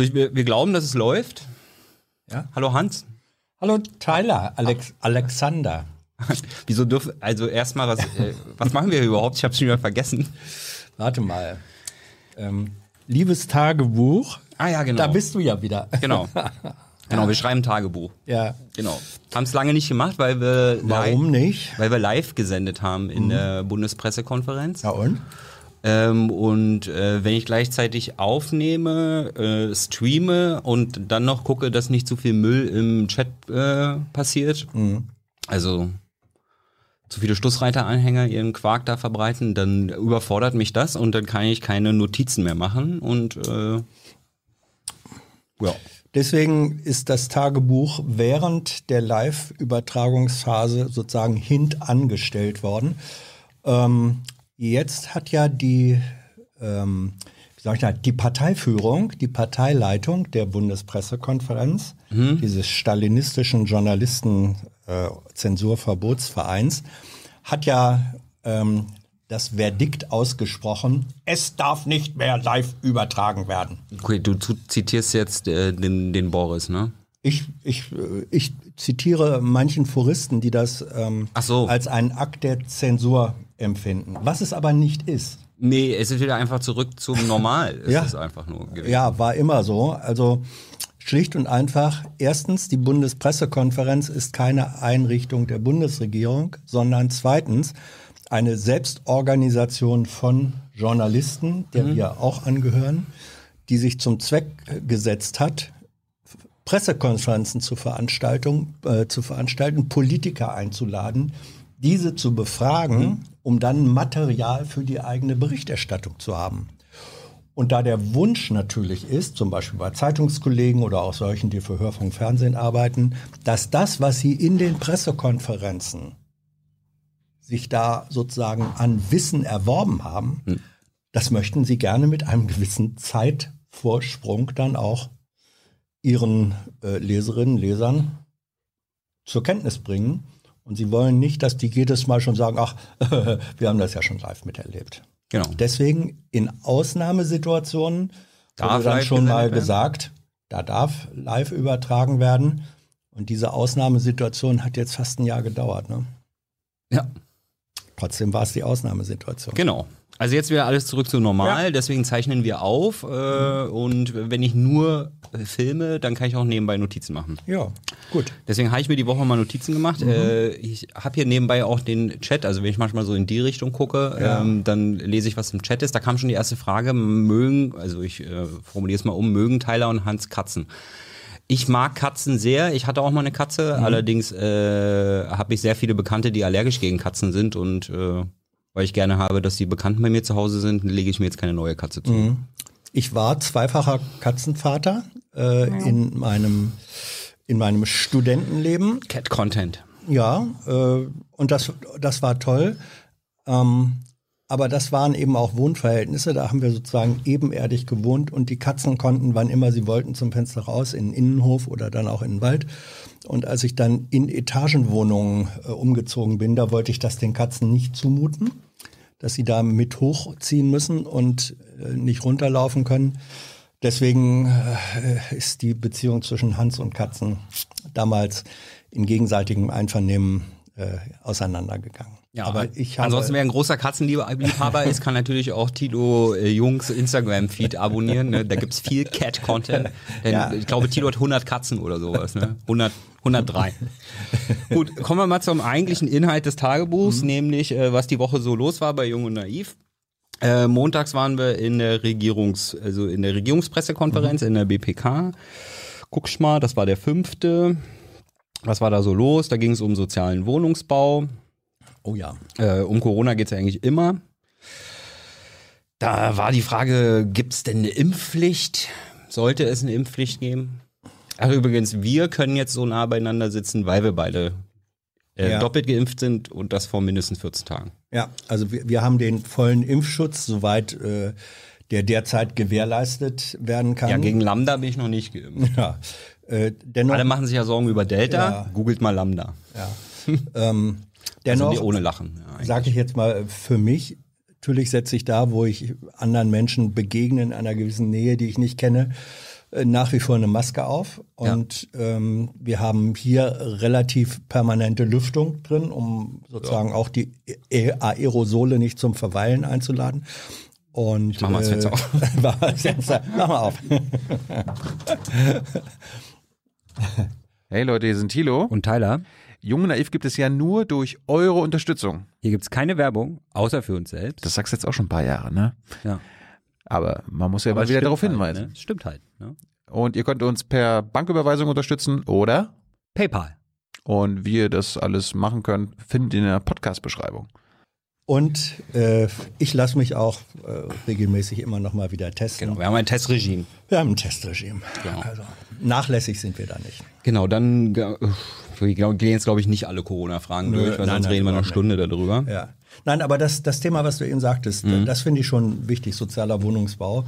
So, ich, wir, wir glauben, dass es läuft. Ja. Hallo Hans. Hallo Tyler, Alex, Alexander. Wieso dürfen, also erstmal, was, äh, was machen wir überhaupt? Ich habe schon wieder vergessen. Warte mal. Ähm, liebes Tagebuch. Ah ja, genau. Da bist du ja wieder. Genau. Genau, wir schreiben Tagebuch. Ja. Genau. Haben es lange nicht gemacht, weil wir Warum live, nicht? Weil wir live gesendet haben in der Bundespressekonferenz. Ja und? Ähm, und äh, wenn ich gleichzeitig aufnehme, äh, streame und dann noch gucke, dass nicht zu viel Müll im Chat äh, passiert, also zu viele Schlussreiteranhänger ihren Quark da verbreiten, dann überfordert mich das und dann kann ich keine Notizen mehr machen und äh, ja. Deswegen ist das Tagebuch während der Live-Übertragungsphase sozusagen hintangestellt worden. Ähm, jetzt hat ja die, ähm, wie sag ich da, die Parteiführung, die Parteileitung der Bundespressekonferenz, dieses stalinistischen Journalisten-Zensurverbotsvereins, hat ja ähm, das Verdikt ausgesprochen, es darf nicht mehr live übertragen werden. Okay, du zitierst jetzt äh, den, den Boris, ne? Ich, ich, äh, ich zitiere manchen Foristen, die das ähm, so. als einen Akt der Zensur empfinden. Was es aber nicht ist. Nee, es ist wieder einfach zurück zum Normal. Es Ja. ist einfach nur gewesen. Ja, war immer so. Also schlicht und einfach, erstens, die Bundespressekonferenz ist keine Einrichtung der Bundesregierung, sondern zweitens eine Selbstorganisation von Journalisten, der wir auch angehören, die sich zum Zweck gesetzt hat, Pressekonferenzen zu, Veranstaltung, äh, zu veranstalten, Politiker einzuladen, diese zu befragen, um dann Material für die eigene Berichterstattung zu haben. Und da der Wunsch natürlich ist, zum Beispiel bei Zeitungskollegen oder auch solchen, die für Hörfunk Fernsehen arbeiten, dass das, was sie in den Pressekonferenzen sich da sozusagen an Wissen erworben haben, das möchten sie gerne mit einem gewissen Zeitvorsprung dann auch ihren äh, Leserinnen, Lesern zur Kenntnis bringen. Und sie wollen nicht, dass die jedes Mal schon sagen, ach, wir haben das ja schon live miterlebt. Genau. Deswegen in Ausnahmesituationen Darf wurde dann schon mal werden? gesagt, da darf live übertragen werden. Und diese Ausnahmesituation hat jetzt fast ein Jahr gedauert. Ne? Ja, Trotzdem war es die Ausnahmesituation. genau. Also jetzt wieder alles zurück zu normal, deswegen zeichnen wir auf. Äh, und wenn ich nur filme, dann kann ich auch nebenbei Notizen machen. Ja, gut. Deswegen habe ich mir die Woche mal Notizen gemacht. Mhm. Äh, ich habe hier nebenbei auch den Chat, also wenn ich manchmal so in die Richtung gucke, Ja. ähm, dann lese ich, was im Chat ist. Da kam schon die erste Frage, mögen, also ich äh, formuliere es mal um, mögen Tyler und Hans Katzen? Ich mag Katzen sehr. Ich hatte auch mal eine Katze. Mhm. Allerdings äh, habe ich sehr viele Bekannte, die allergisch gegen Katzen sind. Und äh, weil ich gerne habe, dass die Bekannten bei mir zu Hause sind, lege ich mir jetzt keine neue Katze zu. Mhm. Ich war zweifacher Katzenvater äh, in meinem in meinem Studentenleben. Cat Content. Ja, äh, und das, das war toll. Ähm, aber das waren eben auch Wohnverhältnisse. Da haben wir sozusagen ebenerdig gewohnt und die Katzen konnten, wann immer sie wollten, zum Fenster raus, in den Innenhof oder dann auch in den Wald. Und als ich dann in Etagenwohnungen äh, umgezogen bin, da wollte ich das den Katzen nicht zumuten, dass sie da mit hochziehen müssen und äh, nicht runterlaufen können. Deswegen äh, ist die Beziehung zwischen Hans und Katzen damals in gegenseitigem Einvernehmen äh, auseinandergegangen. Ja, aber ich habe, ansonsten, wer ein großer Katzenliebhaber ist, kann natürlich auch Tilo äh, Jungs Instagram-Feed abonnieren. Ne? Da gibt's viel Cat-Content. Denn Ja. Ich glaube, Tilo hat 100 Katzen oder sowas. Ne? 100, 103. Gut, kommen wir mal zum eigentlichen Inhalt des Tagebuchs, nämlich äh, was die Woche so los war bei Jung und Naiv. Äh, montags waren wir in der Regierungs, also in der Regierungspressekonferenz in der BPK. Guckst mal, das war der fünfte. Was war da so los? Da ging es um sozialen Wohnungsbau. Oh ja, Äh, um Corona geht's ja eigentlich immer. Da war die Frage, gibt's denn eine Impfpflicht? Sollte es eine Impfpflicht geben? Ach übrigens, wir können jetzt so nah beieinander sitzen, weil wir beide äh, Ja. doppelt geimpft sind und das vor mindestens 14 Tagen. ja, also wir, wir haben den vollen Impfschutz, soweit äh, der derzeit gewährleistet werden kann. Ja, gegen Lambda bin ich noch nicht geimpft. ja. Äh, dennoch, Alle machen sich ja Sorgen über Delta. Ja. Googelt mal Lambda. ja. ähm, Also dennoch nee, ohne Lachen. Ja, sage ich jetzt mal für mich, natürlich setze ich da, wo ich anderen Menschen begegne in einer gewissen Nähe, die ich nicht kenne, äh, nach wie vor eine Maske auf und ja. ähm, wir haben hier relativ permanente Lüftung drin, um sozusagen ja. auch die Aerosole nicht zum Verweilen einzuladen. Und, ich mach mal das Fenster auf. mach mal auf. hey Leute, hier sind Thilo und Tyler. Jung Naiv gibt es ja nur durch eure Unterstützung. Hier gibt es keine Werbung, außer für uns selbst. Das sagst du jetzt auch schon ein paar Jahre, ne? Ja. Aber man muss ja Aber mal wieder darauf halt, hinweisen. Ne? Stimmt halt. Ne? Und ihr könnt uns per Banküberweisung unterstützen oder PayPal. Und wie ihr das alles machen könnt, findet ihr in der Podcast-Beschreibung. Und äh, ich lasse mich auch äh, regelmäßig immer noch mal wieder testen. Genau, wir haben ein Testregime. Wir haben ein Testregime. Genau. Also nachlässig sind wir da nicht. Genau, dann äh, wir gehen jetzt, glaube ich, nicht alle Corona-Fragen durch, weil nein, sonst nein, reden wir eine Stunde darüber. Ja. Nein, aber das, das Thema, was du eben sagtest, mhm. das finde ich schon wichtig, sozialer Wohnungsbau.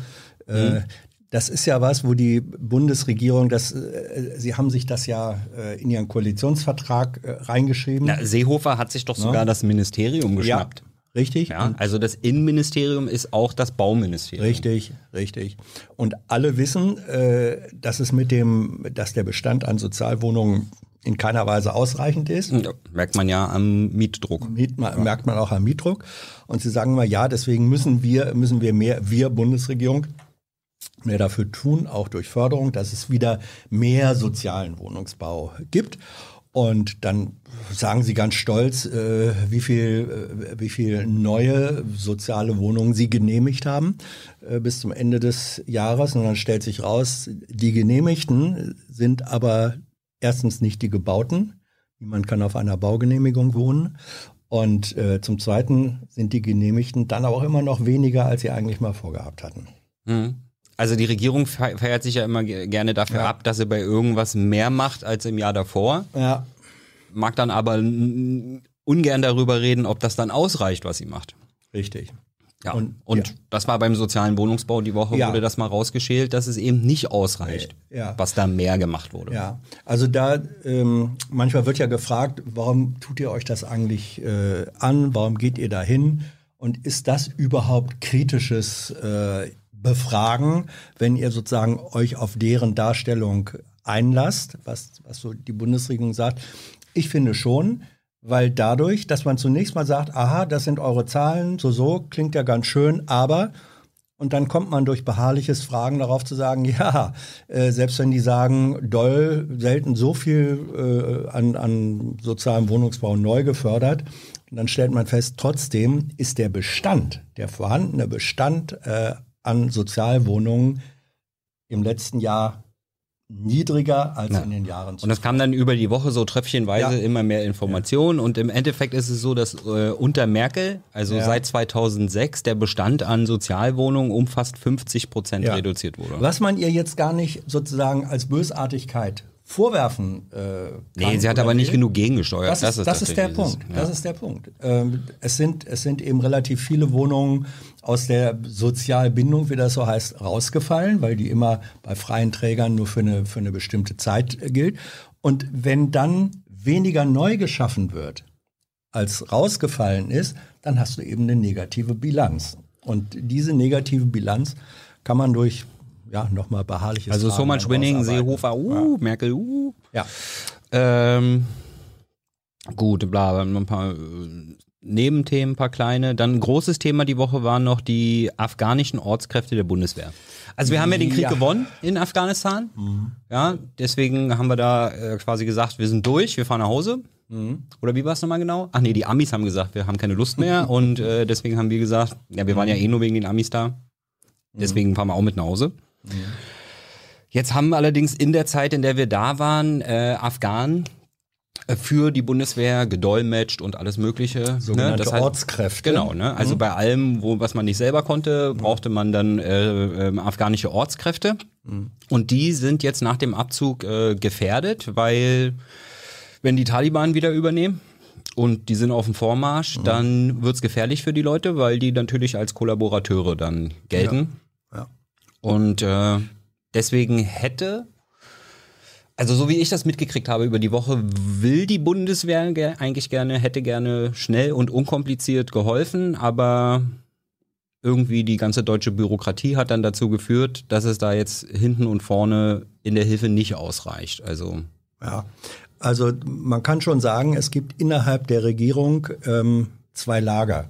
Äh, mhm. Das ist ja was, wo die Bundesregierung, das, äh, sie haben sich das ja äh, in ihren Koalitionsvertrag äh, reingeschrieben. Na, Seehofer hat sich doch sogar ja. das Ministerium geschnappt. Ja. Richtig. Ja, also das Innenministerium ist auch das Bauministerium. Richtig, richtig. Und alle wissen, äh, dass es mit dem, dass der Bestand an Sozialwohnungen in keiner Weise ausreichend ist. Ja, merkt man ja am Mietdruck. Miet, merkt man auch am Mietdruck. Und sie sagen mal, ja, deswegen müssen wir, müssen wir mehr, wir Bundesregierung, mehr dafür tun, auch durch Förderung, dass es wieder mehr sozialen Wohnungsbau gibt. Und dann sagen sie ganz stolz, äh, wie viel, äh, wie viel neue soziale Wohnungen sie genehmigt haben äh, bis zum Ende des Jahres. Und dann stellt sich raus, die genehmigten sind aber erstens nicht die gebauten. Niemand kann auf einer Baugenehmigung wohnen. Und äh, zum Zweiten sind die Genehmigten dann auch immer noch weniger, als sie eigentlich mal vorgehabt hatten. Mhm. Also die Regierung feiert sich ja immer gerne dafür ja. ab, dass sie bei irgendwas mehr macht als im Jahr davor. Ja. Mag dann aber ungern darüber reden, ob das dann ausreicht, was sie macht. Richtig. Ja, und, und ja. das war beim sozialen Wohnungsbau die Woche, ja. wurde das mal rausgeschält, dass es eben nicht ausreicht, ja. was da mehr gemacht wurde. Ja, also da ähm, manchmal wird ja gefragt, warum tut ihr euch das eigentlich äh, an, warum geht ihr da hin und ist das überhaupt kritisches äh, befragen, wenn ihr sozusagen euch auf deren Darstellung einlasst, was, was so die Bundesregierung sagt. Ich finde schon, weil dadurch, dass man zunächst mal sagt, aha, das sind eure Zahlen, so, so, klingt ja ganz schön, aber und dann kommt man durch beharrliches Fragen darauf zu sagen, ja, äh, selbst wenn die sagen, doll, selten so viel äh, an, an sozialem Wohnungsbau neu gefördert, dann stellt man fest, trotzdem ist der Bestand, der vorhandene Bestand äh, an Sozialwohnungen im letzten Jahr niedriger als ja. in den Jahren zuvor. Und das kam dann über die Woche so tröpfchenweise ja. immer mehr Informationen ja. und im Endeffekt ist es so, dass äh, unter Merkel, also seit 2006, der Bestand an Sozialwohnungen um fast 50 Prozent reduziert wurde. Was man ihr jetzt gar nicht sozusagen als Bösartigkeit vorwerfen äh, Nee, sie hat aber nicht genug gegengesteuert. Das ist, das ist, das ist der Punkt. Das ist der Punkt. Ähm, es, sind, es sind eben relativ viele Wohnungen aus der Sozialbindung, wie das so heißt, rausgefallen, weil die immer bei freien Trägern nur für eine, für eine bestimmte Zeit gilt. Und wenn dann weniger neu geschaffen wird, als rausgefallen ist, dann hast du eben eine negative Bilanz. Und diese negative Bilanz kann man durch ja, nochmal beharrliches Also so much winning, Seehofer, uh, ja. Merkel, uh. Ja. Ähm, gut, bla, ein paar äh, Nebenthemen, ein paar kleine. Dann ein großes Thema die Woche waren noch die afghanischen Ortskräfte der Bundeswehr. Also wir haben ja den Krieg ja. gewonnen in Afghanistan. Mhm. Ja, deswegen haben wir da äh, quasi gesagt, wir sind durch, wir fahren nach Hause. Mhm. Oder wie war es nochmal genau? Ach nee, die Amis haben gesagt, wir haben keine Lust mehr und äh, deswegen haben wir gesagt, ja, wir waren ja eh nur wegen den Amis da. Deswegen fahren wir auch mit nach Hause. Jetzt haben allerdings in der Zeit, in der wir da waren, äh, Afghanen für die Bundeswehr gedolmetscht und alles Mögliche. Ne? Sogenannte ne? das heißt, Ortskräfte. Genau, ne? Also mhm. bei allem, wo was man nicht selber konnte, brauchte man dann äh, äh, afghanische Ortskräfte. Mhm. Und die sind jetzt nach dem Abzug äh, gefährdet, weil wenn die Taliban wieder übernehmen, und die sind auf dem Vormarsch, mhm. dann wird's gefährlich für die Leute, weil die natürlich als Kollaborateure dann gelten. Ja. ja. Und äh, deswegen hätte, also so wie ich das mitgekriegt habe über die Woche, will die Bundeswehr ge eigentlich gerne, hätte gerne schnell und unkompliziert geholfen, aber irgendwie die ganze deutsche Bürokratie hat dann dazu geführt, dass es da jetzt hinten und vorne in der Hilfe nicht ausreicht. Also Ja, also man kann schon sagen, es gibt innerhalb der Regierung ähm, zwei Lager.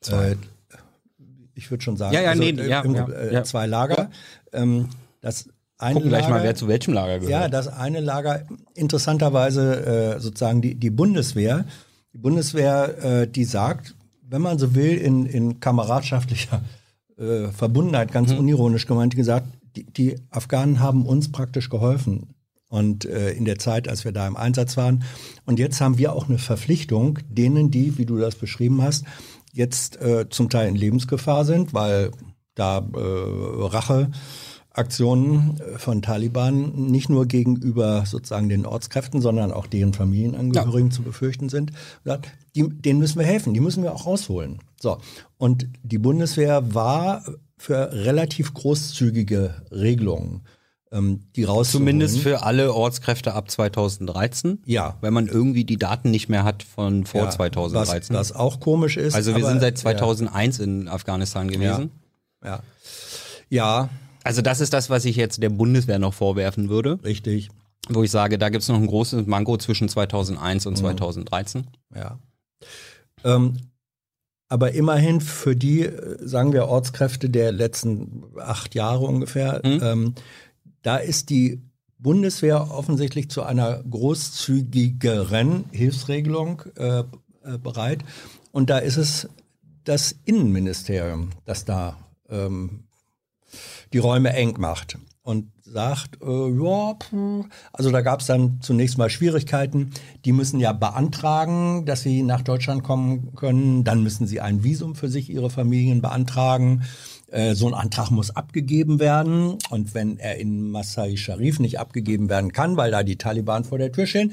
Zwei. Äh, ich würde schon sagen, Ja, ja, also, nee, äh, ja, im- ja, äh, zwei Lager. Ähm, das eine gucken gleich Lager, mal, wer zu welchem Lager gehört. Ja, das eine Lager, interessanterweise äh, sozusagen die, die Bundeswehr. Die Bundeswehr, äh, die sagt, wenn man so will, in, in kameradschaftlicher äh, Verbundenheit, ganz Mhm. unironisch gemeint, gesagt, die, die Afghanen haben uns praktisch geholfen. Und äh, in der Zeit, als wir da im Einsatz waren. Und jetzt haben wir auch eine Verpflichtung, denen, die, wie du das beschrieben hast, jetzt äh, zum Teil in Lebensgefahr sind, weil da äh, Racheaktionen äh, von Taliban nicht nur gegenüber sozusagen den Ortskräften, sondern auch deren Familienangehörigen zu befürchten sind. Die, denen müssen wir helfen, die müssen wir auch rausholen. So. Und die Bundeswehr war für relativ großzügige Regelungen, ähm, die rauszuholen. Zumindest für alle Ortskräfte ab 2013. Ja. Wenn man irgendwie die Daten nicht mehr hat von vor Ja, 2013. Was, was auch komisch ist. also wir aber- sind seit 2001 in Afghanistan gewesen. Ja. Ja. ja, Also das ist das, was ich jetzt der Bundeswehr noch vorwerfen würde, richtig. wo ich sage, da gibt es noch ein großes Manko zwischen 2001 und 2013. Ja. Ähm, aber immerhin für die, äh, sagen wir, Ortskräfte der letzten acht Jahre ungefähr, Mhm. ähm, da ist die Bundeswehr offensichtlich zu einer großzügigeren Hilfsregelung äh, äh, bereit. Und da ist es das Innenministerium, das da ähm, die Räume eng macht und sagt, äh, ja, also da gab es dann zunächst mal Schwierigkeiten. Die müssen ja beantragen, dass sie nach Deutschland kommen können. Dann müssen sie ein Visum für sich, ihre Familien beantragen. Äh, so ein Antrag muss abgegeben werden. Und wenn er in Masai Sharif nicht abgegeben werden kann, weil da die Taliban vor der Tür stehen,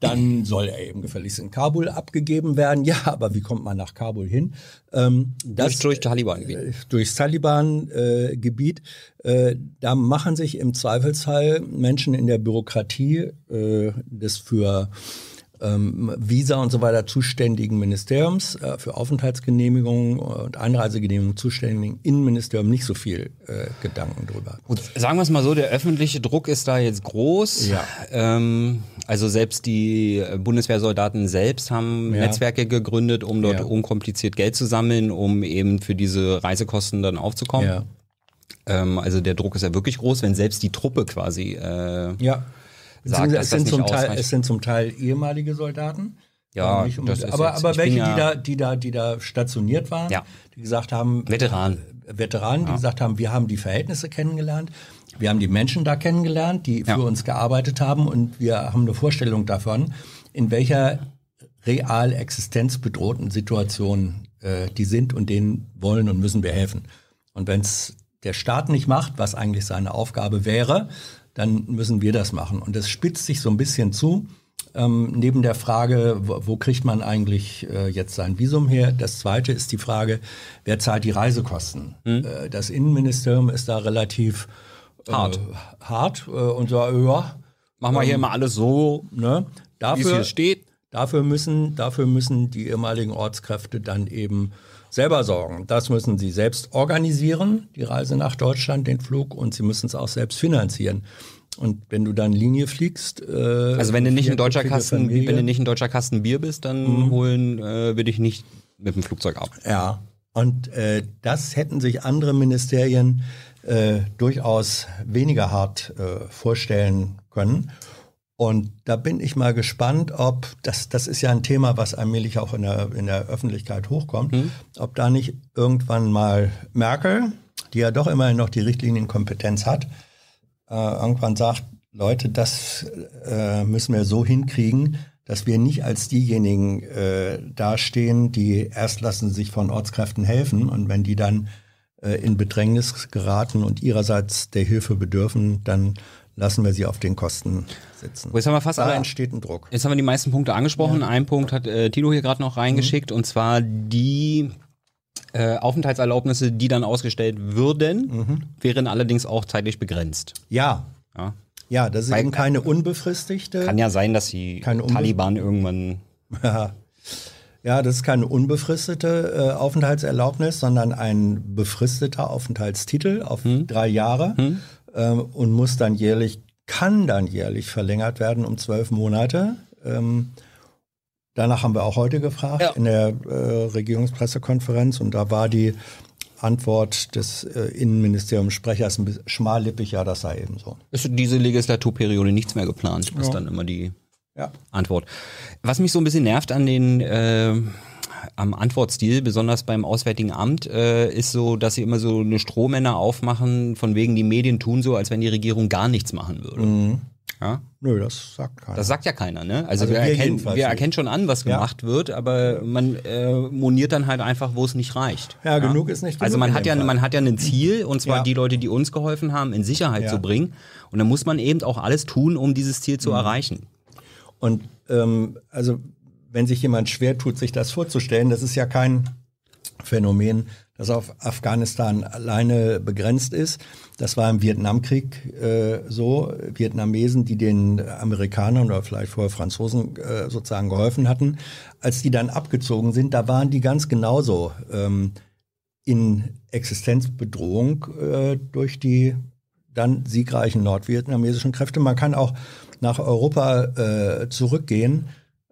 dann soll er eben gefälligst in Kabul abgegeben werden. Ja, aber wie kommt man nach Kabul hin? Ähm, durch, durch Taliban-Gebiet. äh, durchs Taliban-Gebiet. Äh, da machen sich im Zweifelsfall Menschen in der Bürokratie äh, des für ähm, Visa und so weiter zuständigen Ministeriums, äh, für Aufenthaltsgenehmigungen und Einreisegenehmigungen zuständigen Innenministerium nicht so viel äh, Gedanken drüber. Gut, sagen wir es mal so, der öffentliche Druck ist da jetzt groß. Ja. Ähm, also selbst die äh, Bundeswehrsoldaten selbst haben Ja. Netzwerke gegründet, um dort Ja. unkompliziert Geld zu sammeln, um eben für diese Reisekosten dann aufzukommen. Ja. Ähm, also der Druck ist ja wirklich groß, wenn selbst die Truppe quasi äh, Ja. Sagt, es, sind zum Teil, es sind zum Teil ehemalige Soldaten. Ja, ist aber, aber welche, ja- die da, die da, die da stationiert waren, Ja. die gesagt haben, Veteranen. äh, Veteranen, die gesagt haben, wir haben die Verhältnisse kennengelernt, wir haben die Menschen da kennengelernt, die Ja. für uns gearbeitet haben und wir haben eine Vorstellung davon, in welcher real existenzbedrohten Situation äh, die sind und denen wollen und müssen wir helfen. Und wenn es der Staat nicht macht, was eigentlich seine Aufgabe wäre, dann müssen wir das machen. Und das spitzt sich so ein bisschen zu. Ähm, neben der Frage, wo, wo kriegt man eigentlich äh, jetzt sein Visum her? Das zweite ist die Frage, wer zahlt die Reisekosten? Äh, das Innenministerium ist da relativ äh, Hart. hart äh, und so, ja, Machen wir hier immer alles so, ne? wie es Dafür, hier steht. Dafür müssen, dafür müssen die ehemaligen Ortskräfte dann eben selber sorgen. Das müssen sie selbst organisieren, die Reise nach Deutschland, den Flug, und sie müssen es auch selbst finanzieren. Und wenn du dann Linie fliegst, äh, Also wenn du nicht ein deutscher Kasten, Familie- wenn du nicht ein deutscher Kasten Bier bist, dann Mhm. holen äh, würde ich nicht mit dem Flugzeug ab. Ja, und äh, das hätten sich andere Ministerien äh, durchaus weniger hart äh, vorstellen können. Und da bin ich mal gespannt, ob, das, das ist ja ein Thema, was allmählich auch in der, in der Öffentlichkeit hochkommt, ob da nicht irgendwann mal Merkel, die ja doch immerhin noch die Richtlinienkompetenz hat, äh, irgendwann sagt, Leute, das äh, müssen wir so hinkriegen, dass wir nicht als diejenigen äh, dastehen, die erst lassen sich von Ortskräften helfen. Und wenn die dann äh, in Bedrängnis geraten und ihrerseits der Hilfe bedürfen, dann lassen wir sie auf den Kosten sitzen. Jetzt haben wir fast da alle, entsteht ein Druck. jetzt haben wir die meisten Punkte angesprochen. Ein Punkt hat äh, Tilo hier gerade noch Mhm. reingeschickt und zwar die äh, Aufenthaltserlaubnisse, die dann ausgestellt würden, Mhm. wären allerdings auch zeitlich begrenzt. Ja, Ja. ja, das ist Weil- eben keine unbefristigte. Kann ja sein, dass die Taliban irgendwann Ja. Ja, das ist keine unbefristete äh, Aufenthaltserlaubnis, sondern ein befristeter Aufenthaltstitel auf Hm. drei Jahre ähm, und muss dann jährlich, kann dann jährlich verlängert werden um zwölf Monate. Ähm, danach haben wir auch heute gefragt Ja. in der äh, Regierungspressekonferenz und da war die Antwort des äh, Innenministeriumssprechers ein bisschen schmallippig, ja, das sei eben so. Ist diese Legislaturperiode nichts mehr geplant, ist Ja. dann immer die Ja. Antwort. Was mich so ein bisschen nervt an den äh, am Antwortstil, besonders beim Auswärtigen Amt, äh, ist so, dass sie immer so eine Strohmänner aufmachen, von wegen die Medien tun so, als wenn die Regierung gar nichts machen würde. Mhm. Ja? Nö, das sagt keiner. Das sagt ja keiner, ne? Also, Also wir, erkennen, wir erkennen schon an, was Ja. gemacht wird, aber man äh, moniert dann halt einfach, wo es nicht reicht. Ja, genug ist nicht Also genug man in hat ja, Fall. man hat ja ein Ziel, und zwar Ja. die Leute, die uns geholfen haben, in Sicherheit Ja. zu bringen. Und dann muss man eben auch alles tun, um dieses Ziel Mhm. zu erreichen. Und ähm, also wenn sich jemand schwer tut, sich das vorzustellen, das ist ja kein Phänomen, das auf Afghanistan alleine begrenzt ist. Das war im Vietnamkrieg äh, so. Vietnamesen, die den Amerikanern oder vielleicht vorher Franzosen äh, sozusagen geholfen hatten, als die dann abgezogen sind, da waren die ganz genauso ähm, in Existenzbedrohung äh, durch die dann siegreichen nordvietnamesischen Kräfte. Man kann auch nach Europa äh, zurückgehen.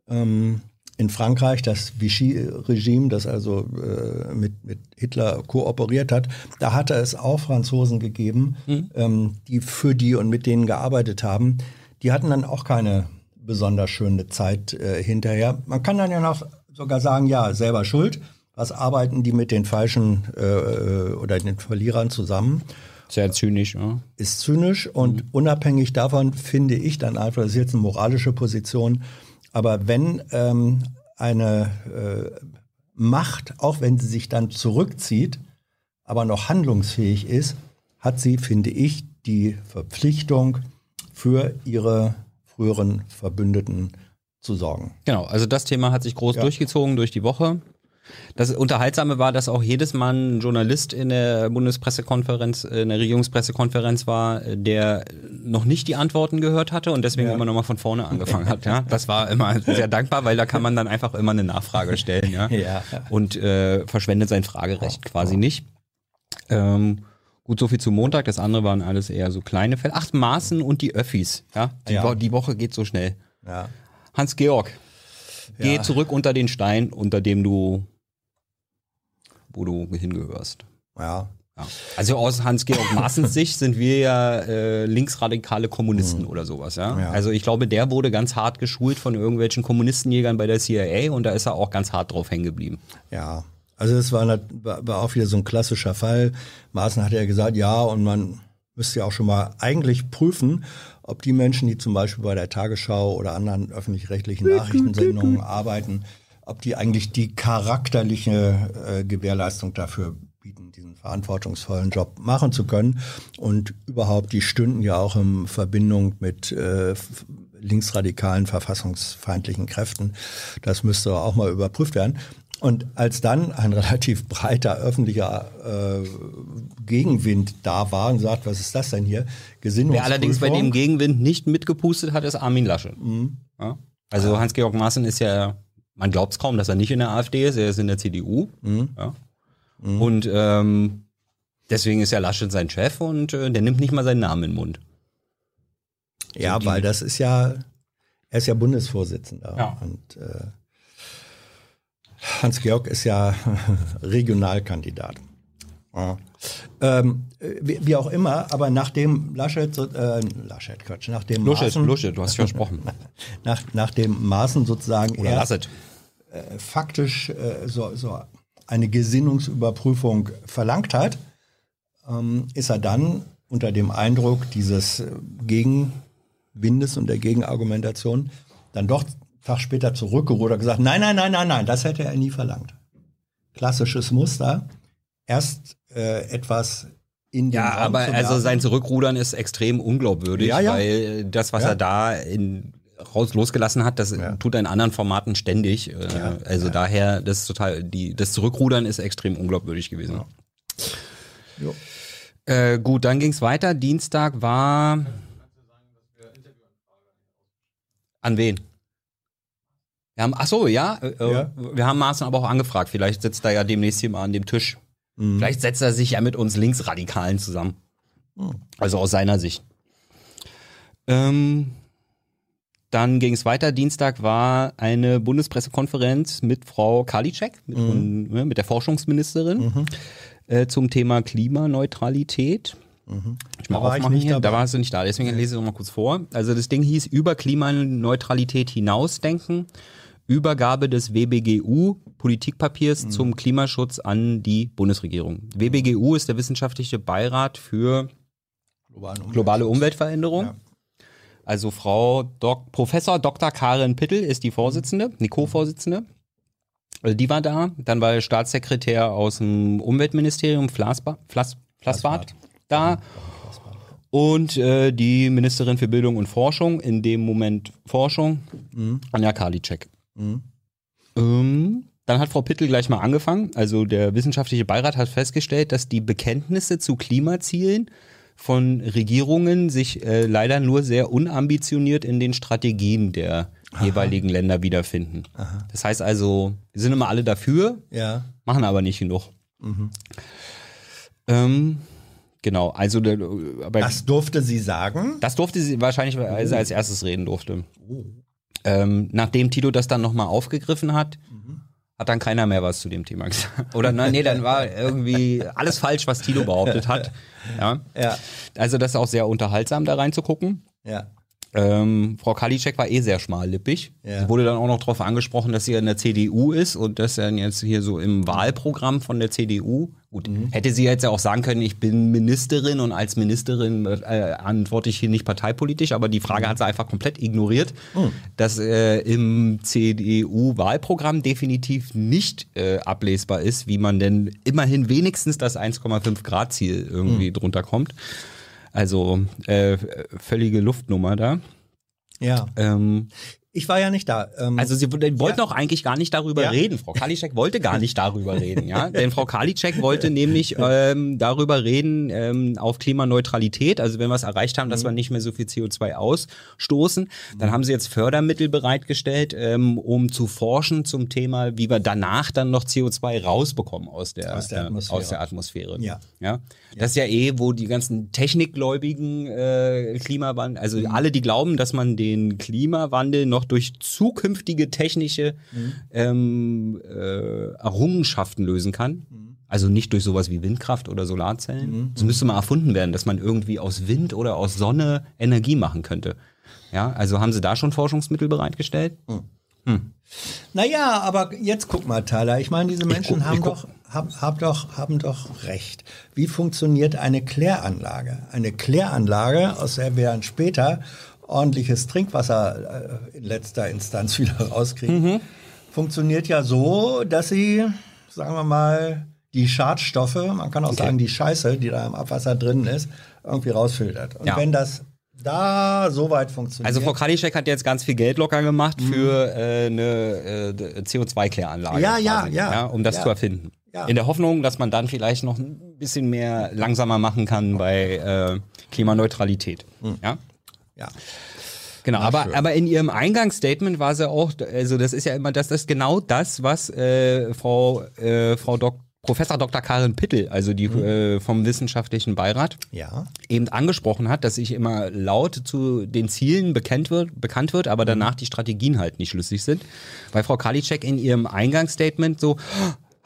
Ähm, in Frankreich, das Vichy-Regime, das also äh, mit, mit Hitler kooperiert hat, da hatte es auch Franzosen gegeben, ähm, die für die und mit denen gearbeitet haben. Die hatten dann auch keine besonders schöne Zeit äh, hinterher. Man kann dann ja noch sogar sagen, ja, selber schuld. Was arbeiten die mit den Falschen äh, oder den Verlierern zusammen? Sehr zynisch, ja. ist zynisch und unabhängig davon finde ich dann einfach, das ist jetzt eine moralische Position, aber wenn ähm, eine äh, Macht, auch wenn sie sich dann zurückzieht, aber noch handlungsfähig ist, hat sie, finde ich, die Verpflichtung, für ihre früheren Verbündeten zu sorgen. Genau, also das Thema hat sich groß Ja. durchgezogen durch die Woche. Das Unterhaltsame war, dass auch jedes Mal ein Journalist in der Bundespressekonferenz, äh, in der Regierungspressekonferenz war, äh, der noch nicht die Antworten gehört hatte und deswegen Ja. immer nochmal von vorne angefangen hat. Ja, das war immer sehr dankbar, weil da kann man dann einfach immer eine Nachfrage stellen, ja, Ja. und äh, verschwendet sein Fragerecht quasi nicht. Ähm, gut, so viel zu Montag. Das andere waren alles eher so kleine Fälle. Ach, Maßen und die Öffis. Ja, die, Ja. Wo die Woche geht so schnell. Ja. Hans-Georg, geh Ja. zurück unter den Stein, unter dem du, wo du hingehörst. Ja. Ja. Also aus Hans-Georg Maaßens Sicht sind wir ja äh, linksradikale Kommunisten oder sowas. Ja? Ja. Also ich glaube, der wurde ganz hart geschult von irgendwelchen Kommunistenjägern bei der CIA und da ist er auch ganz hart drauf hängen geblieben. Ja, also es war, nat- war war auch wieder so ein klassischer Fall. Maaßen hat ja gesagt, ja, und man müsste ja auch schon mal eigentlich prüfen, ob die Menschen, die zum Beispiel bei der Tagesschau oder anderen öffentlich-rechtlichen Nachrichtensendungen arbeiten, ob die eigentlich die charakterliche äh, Gewährleistung dafür bieten, diesen verantwortungsvollen Job machen zu können. Und überhaupt, die stünden ja auch in Verbindung mit äh, linksradikalen, verfassungsfeindlichen Kräften. Das müsste auch mal überprüft werden. Und als dann ein relativ breiter öffentlicher äh, Gegenwind da war und sagt, was ist das denn hier? Wer allerdings bei dem Gegenwind nicht mitgepustet hat, ist Armin Laschet. Ja? Also Hans-Georg Maaßen ist ja, man glaubt es kaum, dass er nicht in der AfD ist, er ist in der CDU. Ja? Und ähm, deswegen ist ja Laschet sein Chef und äh, der nimmt nicht mal seinen Namen in den Mund. Ja, weil das ist ja, er ist ja Bundesvorsitzender. Ja. Und äh, Hans-Georg ist ja Regionalkandidat. Ja. Ähm, wie, wie auch immer, aber nachdem Laschet, so- äh, Laschet, Quatsch, nachdem Laschet, Laschet, du hast versprochen. nach, nachdem Maaßen sozusagen Oder erst Lasset. Äh, faktisch äh, so, so eine Gesinnungsüberprüfung verlangt hat, ähm, ist er dann unter dem Eindruck dieses äh, Gegenwindes und der Gegenargumentation dann doch einen Tag später zurückgerudert und gesagt, nein, nein, nein, nein, nein, das hätte er nie verlangt. Klassisches Muster. Erst äh, etwas in den Ja, Raum aber also sein Zurückrudern ist extrem unglaubwürdig, Ja, ja. weil das, was Ja. er da in, raus losgelassen hat, das Ja. tut er in anderen Formaten ständig. Äh, also daher, das ist total, die, das Zurückrudern ist extrem unglaubwürdig gewesen. Äh, gut, dann ging's weiter. Dienstag war. An wen? Wir haben, ach so, ja, äh, Ja. wir haben Maaßen aber auch angefragt. Vielleicht sitzt er ja demnächst hier mal an dem Tisch. Mhm. Vielleicht setzt er sich ja mit uns Linksradikalen zusammen. Mhm. Also aus seiner Sicht. Ähm, dann ging es weiter. Dienstag war eine Bundespressekonferenz mit Frau Karliczek, mit, Mhm. ne, mit der Forschungsministerin, äh, zum Thema Klimaneutralität. Ich mal Da war ich nicht hier. Da warst du nicht da, deswegen lese ich noch mal kurz vor. Also das Ding hieß über Klimaneutralität hinausdenken, Übergabe des WBGU Politikpapiers Mhm. zum Klimaschutz an die Bundesregierung. WBGU ist der wissenschaftliche Beirat für globale Umweltveränderung. Ja. Also Frau Dok Professor Dr. Karin Pittel ist die Vorsitzende, die Co-Vorsitzende. Also die war da. Dann war der Staatssekretär aus dem Umweltministerium, Flasba, Flas, Flasbart, da. Und äh, die Ministerin für Bildung und Forschung, in dem Moment Forschung, Anja Karliczek. Ähm, dann hat Frau Pittel gleich mal angefangen. Also der wissenschaftliche Beirat hat festgestellt, dass die Bekenntnisse zu Klimazielen von Regierungen sich äh, leider nur sehr unambitioniert in den Strategien der jeweiligen Länder wiederfinden. Das heißt also, wir sind immer alle dafür, Ja. machen aber nicht genug. Ähm, genau, also Das durfte sie sagen. das durfte sie wahrscheinlich, weil sie als erstes reden durfte. Ähm, nachdem Tito das dann nochmal aufgegriffen hat, hat dann keiner mehr was zu dem Thema gesagt. Oder nein, nee, dann war irgendwie alles falsch, was Tito behauptet hat. Ja. Ja. Also das ist auch sehr unterhaltsam, da reinzugucken. Ja. Ähm, Frau Kalitschek war eh sehr schmallippig. Ja. Sie wurde dann auch noch darauf angesprochen, dass sie in der CDU ist und dass er jetzt hier so im Wahlprogramm von der CDU. Gut, hätte sie jetzt ja auch sagen können, ich bin Ministerin und als Ministerin äh, antworte ich hier nicht parteipolitisch, aber die Frage hat sie einfach komplett ignoriert, dass äh, im CDU-Wahlprogramm definitiv nicht äh, ablesbar ist, wie man denn immerhin wenigstens das 1,5 Grad Ziel irgendwie drunter kommt. Also äh, völlige Luftnummer da. Ja. Ähm, Ich war ja nicht da. Ähm, also sie wollten Ja. auch eigentlich gar nicht darüber Ja. reden. Frau Kalitschek wollte gar nicht darüber reden, ja. Denn Frau Kalitschek wollte nämlich ähm, darüber reden ähm, auf Klimaneutralität. Also wenn wir es erreicht haben, dass wir nicht mehr so viel CO2 ausstoßen, dann haben sie jetzt Fördermittel bereitgestellt, ähm, um zu forschen zum Thema, wie wir danach dann noch CO2 rausbekommen aus der, Aus der äh, Atmosphäre. aus der Atmosphäre. Ja. Ja. Das ist ja eh, wo die ganzen technikgläubigen äh, Klimawandel, also alle, die glauben, dass man den Klimawandel noch durch zukünftige technische ähm, äh, Errungenschaften lösen kann. Also nicht durch sowas wie Windkraft oder Solarzellen. Das müsste mal erfunden werden, dass man irgendwie aus Wind oder aus Sonne Energie machen könnte. Ja, also haben sie da schon Forschungsmittel bereitgestellt? Naja, aber jetzt guck mal, Thaler. Ich meine, diese Menschen guck- haben, doch, haben, haben, doch, haben doch recht. Wie funktioniert eine Kläranlage? Eine Kläranlage, aus der wir dann später ordentliches Trinkwasser äh, in letzter Instanz wieder rauskriegen, Mhm. funktioniert ja so, dass sie, sagen wir mal, die Schadstoffe, man kann auch sagen die Scheiße, die da im Abwasser drin ist, irgendwie rausfiltert. Und Ja. wenn das da so weit funktioniert. Also Frau Kalischek hat jetzt ganz viel Geld locker gemacht für äh, eine äh, CO2-Kläranlage. Ja, ja, quasi, ja. Um das Ja. zu erfinden. Ja. In der Hoffnung, dass man dann vielleicht noch ein bisschen mehr langsamer machen kann bei äh, Klimaneutralität. Ja. Ja. Genau, aber, schön. aber in ihrem Eingangsstatement war sie auch, also das ist ja immer, das ist genau das, was äh, Frau, äh, Frau Dok Professor Dr. Karin Pittel, also die äh, vom wissenschaftlichen Beirat, Ja. eben angesprochen hat, dass sich immer laut zu den Zielen bekannt wird, bekannt wird, aber danach die Strategien halt nicht schlüssig sind. Weil Frau Kalitschek in ihrem Eingangsstatement so,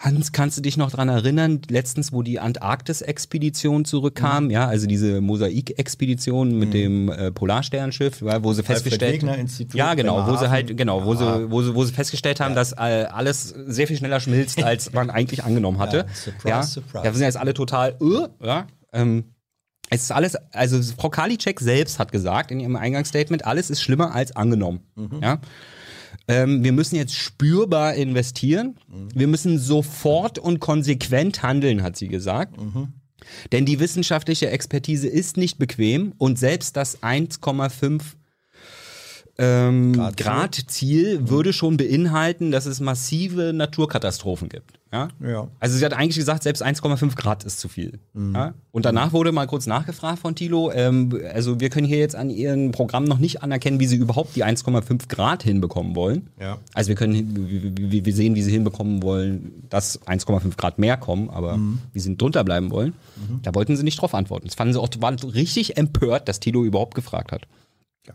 Hans, kannst du dich noch dran erinnern, letztens, wo die Antarktis-Expedition zurückkam, ja, also diese Mosaik-Expedition mit dem äh, Polarsternschiff, ja, wo sie festgestellt Wegener-Institut, Ja, genau, wo sie halt, genau, wo Ja. sie, wo sie, wo sie festgestellt haben, dass äh, alles sehr viel schneller schmilzt, als man eigentlich angenommen hatte. Ja, surprise, ja, surprise. Ja, wir sind jetzt alle total, uh, ja, ähm, es ist alles, also Frau Karliczek selbst hat gesagt in ihrem Eingangsstatement, alles ist schlimmer als angenommen. Ja? Ähm, wir müssen jetzt spürbar investieren. Wir müssen sofort und konsequent handeln, hat sie gesagt. Denn die wissenschaftliche Expertise ist nicht bequem und selbst das 1,5 ähm, Gradziel. Würde schon beinhalten, dass es massive Naturkatastrophen gibt. Ja? Ja. Also sie hat eigentlich gesagt, selbst 1,5 Grad ist zu viel. Ja? Und danach wurde mal kurz nachgefragt von Thilo, ähm, also wir können hier jetzt an ihrem Programm noch nicht anerkennen, wie sie überhaupt die 1,5 Grad hinbekommen wollen. Ja. Also wir können, wir- sehen, wie sie hinbekommen wollen, dass 1,5 Grad mehr kommen, aber wie sie drunter bleiben wollen, da wollten sie nicht drauf antworten. Das fanden sie auch, waren richtig empört, dass Thilo überhaupt gefragt hat. Ja,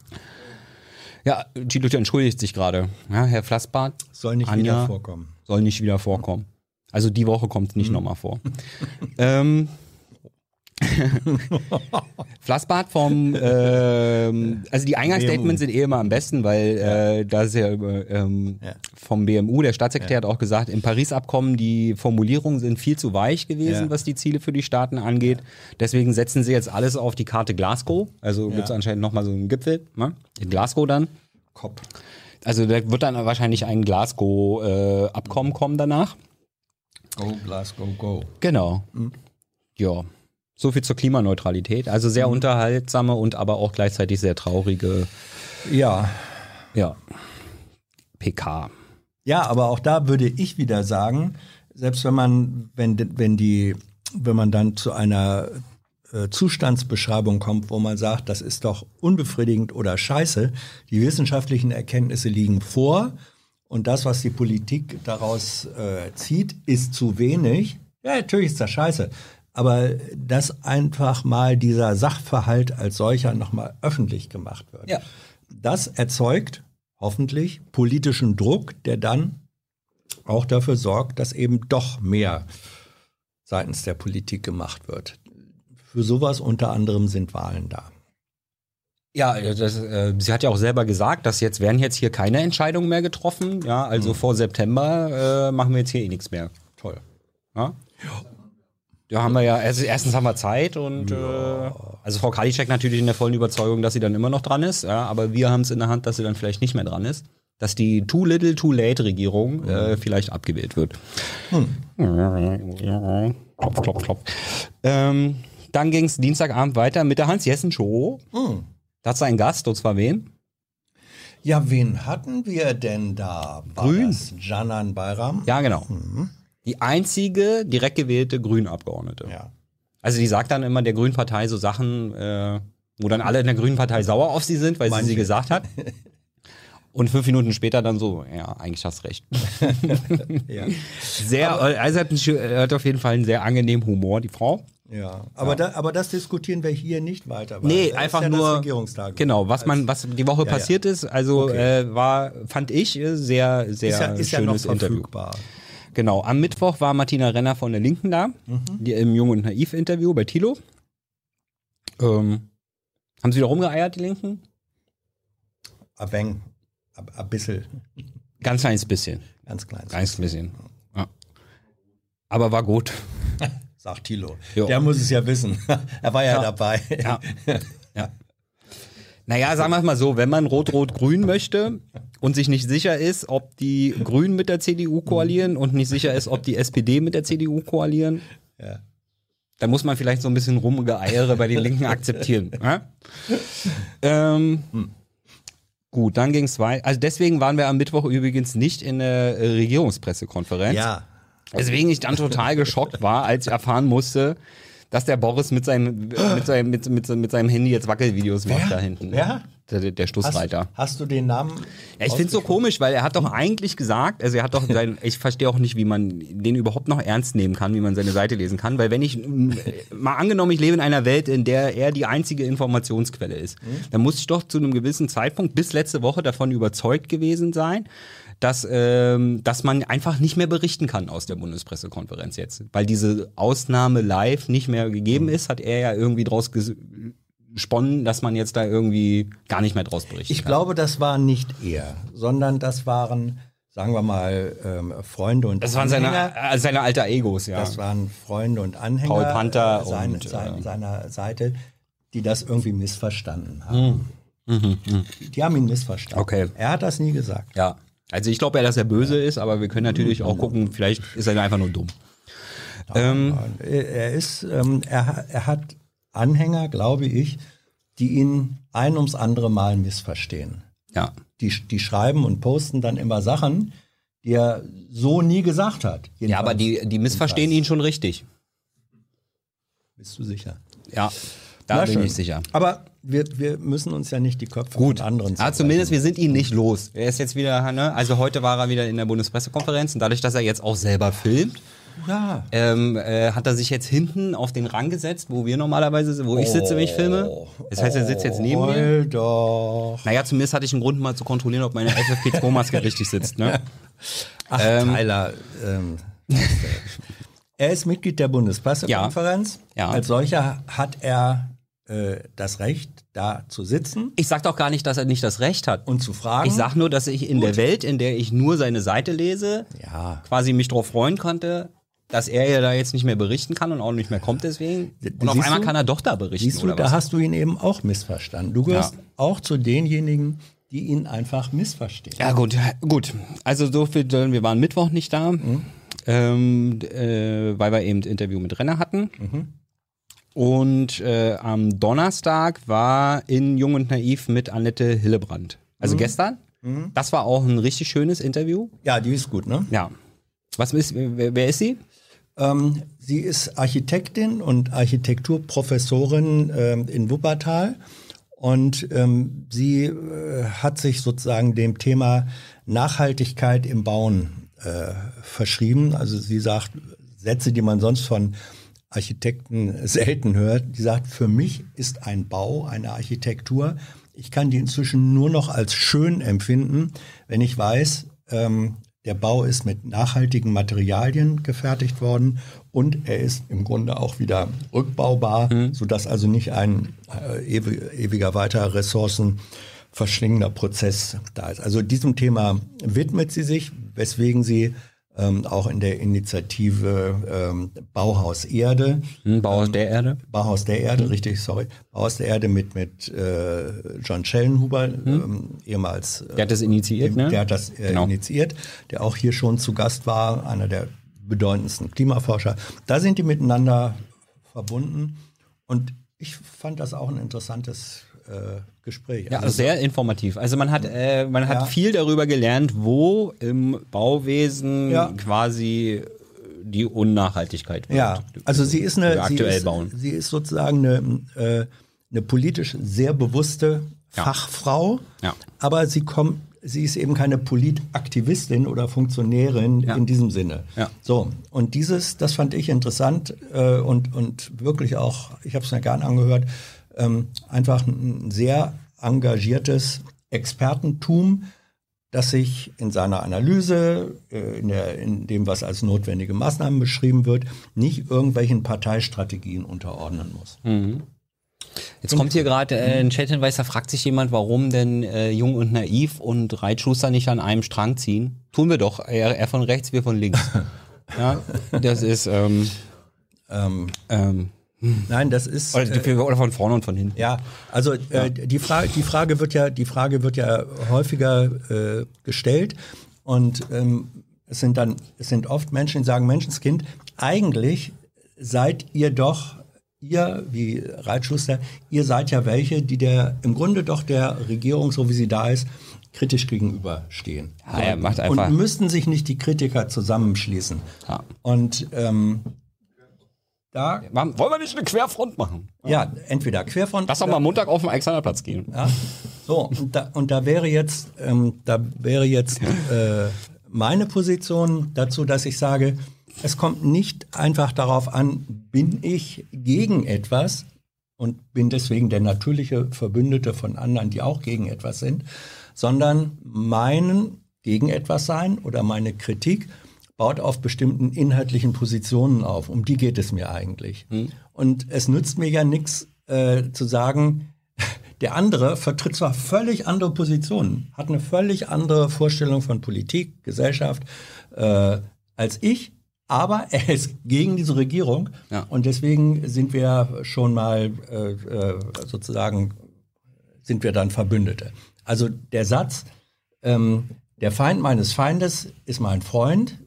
Thilo entschuldigt sich gerade. Ja, Herr Flassbart Soll nicht Anja wieder vorkommen. soll nicht wieder vorkommen. Also die Woche kommt es nicht nochmal vor. ähm, Flassbart vom, ähm, also die Eingangsstatements sind eh immer am besten, weil äh, da ist ja, ähm, Ja. vom BMU, der Staatssekretär hat auch gesagt, im Paris-Abkommen die Formulierungen sind viel zu weich gewesen, Ja. was die Ziele für die Staaten angeht. Deswegen setzen sie jetzt alles auf die Karte Glasgow. Also gibt es anscheinend nochmal so einen Gipfel, ne? in Glasgow dann. Kopf. Also da wird dann wahrscheinlich ein Glasgow-Abkommen kommen danach. Go, Glasgow, go. Genau. Ja. So viel zur Klimaneutralität. Also sehr unterhaltsame und aber auch gleichzeitig sehr traurige Ja. ja, PK. Ja, aber auch da würde ich wieder sagen, selbst wenn man, wenn, wenn die, wenn man dann zu einer äh, Zustandsbeschreibung kommt, wo man sagt, das ist doch unbefriedigend oder scheiße, die wissenschaftlichen Erkenntnisse liegen vor und das, was die Politik daraus äh, zieht, ist zu wenig. Ja, natürlich ist das scheiße. Aber dass einfach mal dieser Sachverhalt als solcher nochmal öffentlich gemacht wird. Ja. Das erzeugt hoffentlich politischen Druck, der dann auch dafür sorgt, dass eben doch mehr seitens der Politik gemacht wird. Für sowas unter anderem sind Wahlen da. Ja, das, äh, sie hat ja auch selber gesagt, dass jetzt werden jetzt hier keine Entscheidungen mehr getroffen. Ja, also vor September äh, machen wir jetzt hier eh nichts mehr. Toll. Ja? Da haben wir ja, also erstens haben wir Zeit und äh, also Frau Kalitschek natürlich in der vollen Überzeugung, dass sie dann immer noch dran ist, ja, aber wir haben es in der Hand, dass sie dann vielleicht nicht mehr dran ist. Dass die Too Little, Too Late Regierung äh, vielleicht abgewählt wird. Klopf, klopf, klopf. Ähm, dann ging es Dienstagabend weiter mit der Hans-Jessen-Show. Da hat einen Gast, und zwar wen? Ja, wen hatten wir denn da? War Grün. Janan Bayram? Ja, genau. Die einzige direkt gewählte Grünen-Abgeordnete. Ja. Also die sagt dann immer der Grünen Partei so Sachen, äh, wo dann alle in der Grünen Partei sauer auf sie sind, weil sie Manche. sie gesagt hat. Und fünf Minuten später dann so, ja, eigentlich hast recht. Ja. Sehr, also hat, hat auf jeden Fall einen sehr angenehmen Humor, die Frau. ja. Aber, Da, aber das diskutieren wir hier nicht weiter. weil Nee, einfach ja nur. Genau, was man, was die Woche Ja, ja. passiert ist, also Okay. äh, war, fand ich äh, sehr, sehr ist ja, ist ja noch schönes Interview. Genau, am Mittwoch war Martina Renner von der Linken da, Mhm. die im Jung und Naiv-Interview bei Thilo. Ähm, haben sie wieder rumgeeiert, die Linken? Ein wenig, ein bisschen, Ganz kleines bisschen. ganz klein. Ganz bisschen. Ja. Aber war gut. Sagt Thilo. Jo. Der muss es ja wissen. er war ja, Ja. dabei. Ja. ja. Naja, sagen wir es mal so, wenn man Rot-Rot-Grün möchte und sich nicht sicher ist, ob die Grünen mit der CDU koalieren und nicht sicher ist, ob die SPD mit der CDU koalieren, Ja. dann muss man vielleicht so ein bisschen Rumgeeiere bei den Linken akzeptieren. Ja? Ähm, Gut, dann ging es weiter. Also deswegen waren wir am Mittwoch übrigens nicht in der Regierungspressekonferenz. ja. Weswegen ich dann total geschockt war, als ich erfahren musste, dass der Boris mit seinem, mit seinem, mit, mit, mit seinem Handy jetzt Wackelvideos macht da hinten. Wer? Der, der Hast, Stoßreiter. hast du den Namen? Ja, ich find's so komisch, weil er hat doch eigentlich gesagt, also er hat doch sein, ich verstehe auch nicht, wie man den überhaupt noch ernst nehmen kann, wie man seine Seite lesen kann, weil wenn ich, mm, mal angenommen, ich lebe in einer Welt, in der er die einzige Informationsquelle ist, dann muss ich doch zu einem gewissen Zeitpunkt bis letzte Woche davon überzeugt gewesen sein, dass, ähm, dass man einfach nicht mehr berichten kann aus der Bundespressekonferenz jetzt. Weil diese Ausnahme live nicht mehr gegeben ist, hat er ja irgendwie draus gesponnen, dass man jetzt da irgendwie gar nicht mehr draus berichten Ich kann. glaube, das war nicht er, sondern das waren, sagen wir mal, ähm, Freunde und Das waren Anhänger. seine, äh, seine alter Egos, ja. Das waren Freunde und Anhänger Paul Panther äh, sein, und, sein, äh, seiner Seite, die das irgendwie missverstanden haben. Die haben ihn missverstanden. Okay. Er hat das nie gesagt. ja. Also ich glaube ja, dass er böse ist, aber wir können natürlich auch gucken, vielleicht ist er einfach nur dumm. Ähm, Er er ist, ähm, er, er hat Anhänger, glaube ich, die ihn ein ums andere Mal missverstehen. Ja. Die, die schreiben und posten dann immer Sachen, die er so nie gesagt hat. Ja, aber die, die missverstehen ihn schon richtig. Bist du sicher? Ja, da Na bin schön. ich sicher. Aber wir, wir müssen uns ja nicht die Köpfe Gut, von anderen ja, zumindest wir sind ihn nicht los. Er ist jetzt wieder, ne? also heute war er wieder in der Bundespressekonferenz und dadurch, dass er jetzt auch selber filmt, Ja. ähm, äh, hat er sich jetzt hinten auf den Rang gesetzt, wo wir normalerweise, wo ich sitze, wenn ich filme. Das heißt, er sitzt jetzt neben mir. Heul doch. Naja, zumindest hatte ich einen Grund mal zu kontrollieren, ob meine FFP2-Maske richtig sitzt. Ne? Ach, Ähm. Tyler. Ähm, er ist Mitglied der Bundespressekonferenz. Ja. Ja. Als solcher hat er das Recht, da zu sitzen Ich sag doch gar nicht, dass er nicht das Recht hat. und zu fragen. Ich sag nur, dass ich in der Welt, in der ich nur seine Seite lese, ja. quasi mich darauf freuen konnte, dass er ja da jetzt nicht mehr berichten kann und auch nicht mehr kommt deswegen. Und auf Siehst einmal du? kann er doch da berichten, Siehst du, da was? hast du ihn eben auch missverstanden. Du gehörst Ja. auch zu denjenigen, die ihn einfach missverstehen. Ja, gut, gut. Also so viel, wir waren Mittwoch nicht da, ähm, äh, weil wir eben ein Interview mit Renner hatten. Und äh, am Donnerstag war in Jung und Naiv mit Annette Hillebrand. Also gestern. Das war auch ein richtig schönes Interview. Ja, die ist gut, ne? Ja. Was ist, wer, wer ist sie? Ähm, sie ist Architektin und Architekturprofessorin ähm, in Wuppertal und ähm, sie äh, hat sich sozusagen dem Thema Nachhaltigkeit im Bauen äh, verschrieben. Also sie sagt Sätze, die man sonst von Architekten selten hört. Die sagt, für mich ist ein Bau, eine Architektur, ich kann die inzwischen nur noch als schön empfinden, wenn ich weiß, ähm, der Bau ist mit nachhaltigen Materialien gefertigt worden und er ist im Grunde auch wieder rückbaubar, sodass also nicht ein äh, ewig, ewiger weiter Ressourcen verschlingender Prozess da ist. Also diesem Thema widmet sie sich, weswegen sie ähm, auch in der Initiative ähm, Bauhaus Erde Hm, Bauhaus der Erde. Bauhaus der Erde, richtig, sorry. Bauhaus der Erde mit, mit äh, John Schellenhuber, ähm, ehemals. Äh, Der hat das initiiert, ne? Der hat das äh, Genau. initiiert, der auch hier schon zu Gast war, einer der bedeutendsten Klimaforscher. Da sind die miteinander verbunden und ich fand das auch ein interessantes äh, Gespräch. Ja, also sehr informativ. Also man hat, äh, man hat Ja. viel darüber gelernt, wo im Bauwesen Ja. quasi die Unnachhaltigkeit wird. Ja, also sie ist eine, sie aktuell ist, bauen. sie ist sozusagen eine, äh, eine politisch sehr bewusste Ja. Fachfrau, Ja. aber sie kommt, sie ist eben keine Politaktivistin oder Funktionärin Ja. in diesem Sinne. Ja. So und dieses, das fand ich interessant äh, und und wirklich auch, ich habe es mir gern angehört, ähm, einfach ein sehr engagiertes Expertentum, das sich in seiner Analyse, äh, in, der, in dem, was als notwendige Maßnahmen beschrieben wird, nicht irgendwelchen Parteistrategien unterordnen muss. Jetzt kommt hier gerade äh, ein Chat-Hinweis, da fragt sich jemand, warum denn äh, Jung und Naiv und Reitschuster nicht an einem Strang ziehen. Tun wir doch. Er, er von rechts, wir von links. ja, das ist, ähm, Ähm, ähm, nein, das ist oder, äh, oder von vorne und von hinten. Ja, also äh, die Frage, die Frage wird ja, die Frage wird ja häufiger äh, gestellt und ähm, es sind dann, es sind oft Menschen, die sagen, Menschenskind, eigentlich seid ihr doch, ihr wie Reitschuster, ihr seid ja welche, die der im Grunde doch der Regierung, so wie sie da ist, kritisch gegenüberstehen. Ja, er macht einfach- und müssten sich nicht die Kritiker zusammenschließen. Ja. Und ähm, da, Wollen wir nicht eine Querfront machen? ja, entweder Querfront. Lass doch mal Montag auf den Alexanderplatz gehen. Ja? So, und da, und da wäre jetzt, ähm, da wäre jetzt äh, meine Position dazu, dass ich sage, es kommt nicht einfach darauf an, bin ich gegen etwas und bin deswegen der natürliche Verbündete von anderen, die auch gegen etwas sind, sondern meinen gegen etwas sein oder meine Kritik baut auf bestimmten inhaltlichen Positionen auf. Um die geht es mir eigentlich. Und es nützt mir ja nichts äh, zu sagen, der andere vertritt zwar völlig andere Positionen, hat eine völlig andere Vorstellung von Politik, Gesellschaft äh, als ich, aber er ist gegen diese Regierung Ja. und deswegen sind wir schon mal äh, äh, sozusagen sind wir dann Verbündete. Also der Satz, ähm, der Feind meines Feindes ist mein Freund,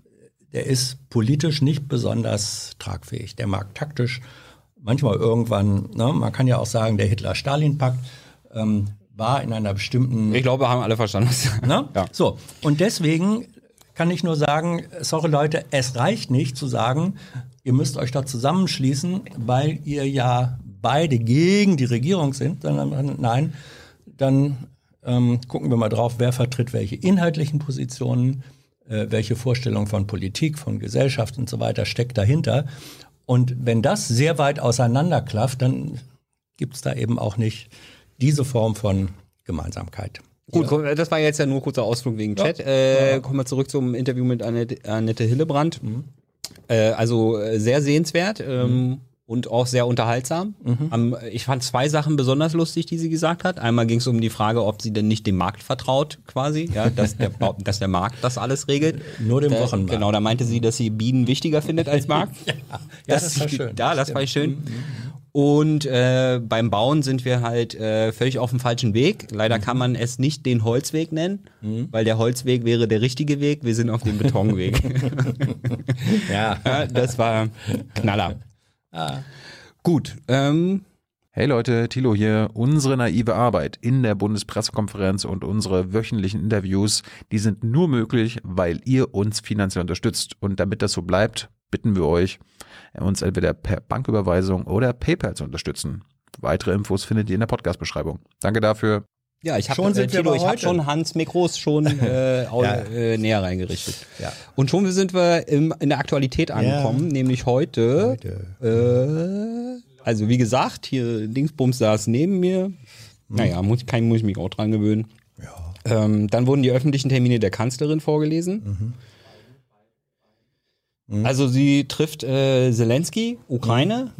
der ist politisch nicht besonders tragfähig. Der mag taktisch manchmal irgendwann, ne, man kann ja auch sagen, der Hitler-Stalin-Pakt ähm, war in einer bestimmten Ich glaube, haben alle verstanden. Ne? Ja. So, und deswegen kann ich nur sagen, sorry Leute, es reicht nicht zu sagen, ihr müsst euch da zusammenschließen, weil ihr ja beide gegen die Regierung sind, sondern nein, dann ähm, gucken wir mal drauf, wer vertritt welche inhaltlichen Positionen, äh, welche Vorstellung von Politik, von Gesellschaft und so weiter steckt dahinter. Und wenn das sehr weit auseinanderklafft, dann gibt es da eben auch nicht diese Form von Gemeinsamkeit. Gut, komm, das war jetzt ja nur kurzer Ausflug wegen Chat. Äh, kommen wir zurück zum Interview mit Annette, Annette Hillebrand. Äh, also äh, sehr sehenswert ähm, und auch sehr unterhaltsam. Am, ich fand zwei Sachen besonders lustig, die sie gesagt hat. Einmal ging es um die Frage, ob sie denn nicht dem Markt vertraut, quasi, ja, dass der, dass der Markt das alles regelt. Nur dem da, Wochenmarkt. Genau, da meinte sie, dass sie Bienen wichtiger findet als Markt. Ja, das war schön. Ja, das ich schön. Und äh, beim Bauen sind wir halt äh, völlig auf dem falschen Weg. Leider kann man es nicht den Holzweg nennen, weil der Holzweg wäre der richtige Weg. Wir sind auf dem Betonweg. Ja. ja, das war Knaller. Gut, ähm, Hey Leute, Thilo hier. Unsere naive Arbeit in der Bundespressekonferenz und unsere wöchentlichen Interviews, die sind nur möglich, weil ihr uns finanziell unterstützt. Und damit das so bleibt, bitten wir euch, uns entweder per Banküberweisung oder PayPal zu unterstützen. Weitere Infos findet ihr in der Podcast-Beschreibung. Danke dafür. Ja, ich habe wir Tilo, aber ich habe heute. schon Hans Mikros schon äh, Ja. äh, näher reingerichtet. Ja. Und schon sind wir im, in der Aktualität angekommen, nämlich heute. Äh, also wie gesagt, hier Dingsbums saß neben mir. Naja, muss, kein muss ich mich auch dran gewöhnen. Ja. Ähm, dann wurden die öffentlichen Termine der Kanzlerin vorgelesen. Also sie trifft äh, Zelensky, Ukraine,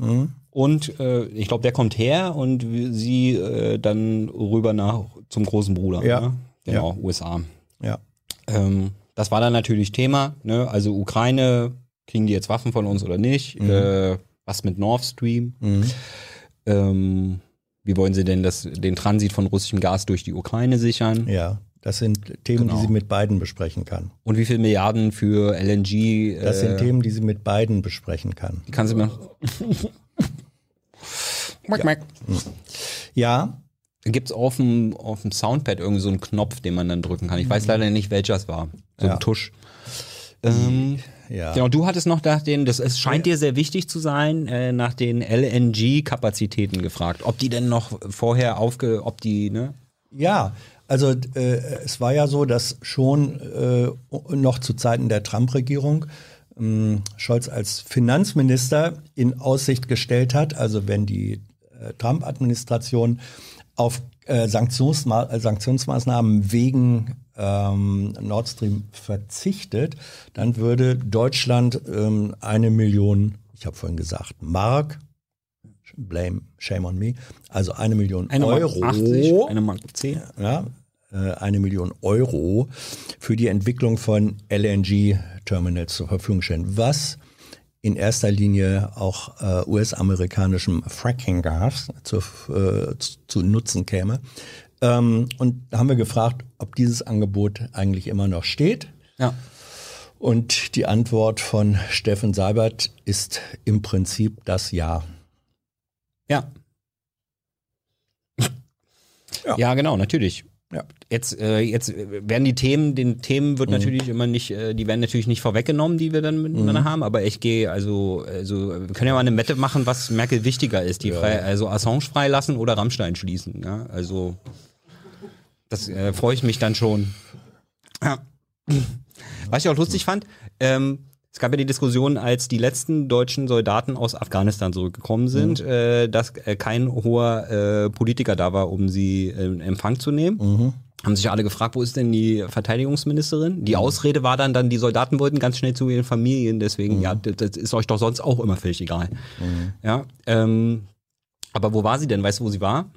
und äh, ich glaube, der kommt her und sie äh, dann rüber nach zum großen Bruder. Ja. Ne? Genau, USA. Ja. Ähm, das war dann natürlich Thema. Ne? Also Ukraine, kriegen die jetzt Waffen von uns oder nicht? Äh, was mit Nord Stream? Ähm, wie wollen sie denn das, den Transit von russischem Gas durch die Ukraine sichern? Ja. Das sind Themen, Genau. die sie mit beiden besprechen kann. Und wie viel Milliarden für LNG? Das äh, sind Themen, die sie mit beiden besprechen kann. Die kann sie mir. Mack, mack. Ja, Gibt's auf dem, auf dem Soundpad irgendwie so einen Knopf, den man dann drücken kann? Ich weiß leider nicht, welcher es war. So Ja. ein Tusch. Ähm, ja. Genau, du hattest noch nach den, das es scheint dir sehr wichtig zu sein, äh, nach den LNG-Kapazitäten gefragt. Ob die denn noch vorher aufge, ob die, ne? Ja, also äh, es war ja so, dass schon äh, noch zu Zeiten der Trump-Regierung ähm, Scholz als Finanzminister in Aussicht gestellt hat, also wenn die Trump-Administration auf äh, Sanktionsma äh, Sanktionsmaßnahmen wegen ähm, Nord Stream verzichtet, dann würde Deutschland ähm, eine Million, ich habe vorhin gesagt, Mark, blame, shame on me, also eine Million Eine Euro 80, eine Mark 10. ja, äh, eine Million Euro für die Entwicklung von LNG-Terminals zur Verfügung stellen, was in erster Linie auch äh, US-amerikanischem Fracking-Gas zu, äh, zu, Nutzen käme. Ähm, und da haben wir gefragt, ob dieses Angebot eigentlich immer noch steht. Ja. Und die Antwort von Steffen Seibert ist im Prinzip das Ja. Ja. Ja. Ja, genau, natürlich. Ja. Jetzt, äh, jetzt werden die Themen, den Themen Mhm. wird natürlich immer nicht, äh, die werden natürlich nicht vorweggenommen, die wir dann Mhm. miteinander haben, aber ich gehe, also, also, wir können ja mal eine Mette machen, was Merkel wichtiger ist, die frei, also Assange freilassen oder Rammstein schließen, ja, also, das äh, freue ich mich dann schon. Ja. Was ich auch lustig fand, ähm, es gab ja die Diskussion, als die letzten deutschen Soldaten aus Afghanistan zurückgekommen sind, äh, dass äh, kein hoher äh, Politiker da war, um sie in Empfang zu nehmen. Haben sich alle gefragt, wo ist denn die Verteidigungsministerin? Die Ausrede war dann, dann die Soldaten wollten ganz schnell zu ihren Familien, deswegen, ja, das, das ist euch doch sonst auch immer völlig egal. Ja, ähm, aber wo war sie denn? Weißt du, wo sie war?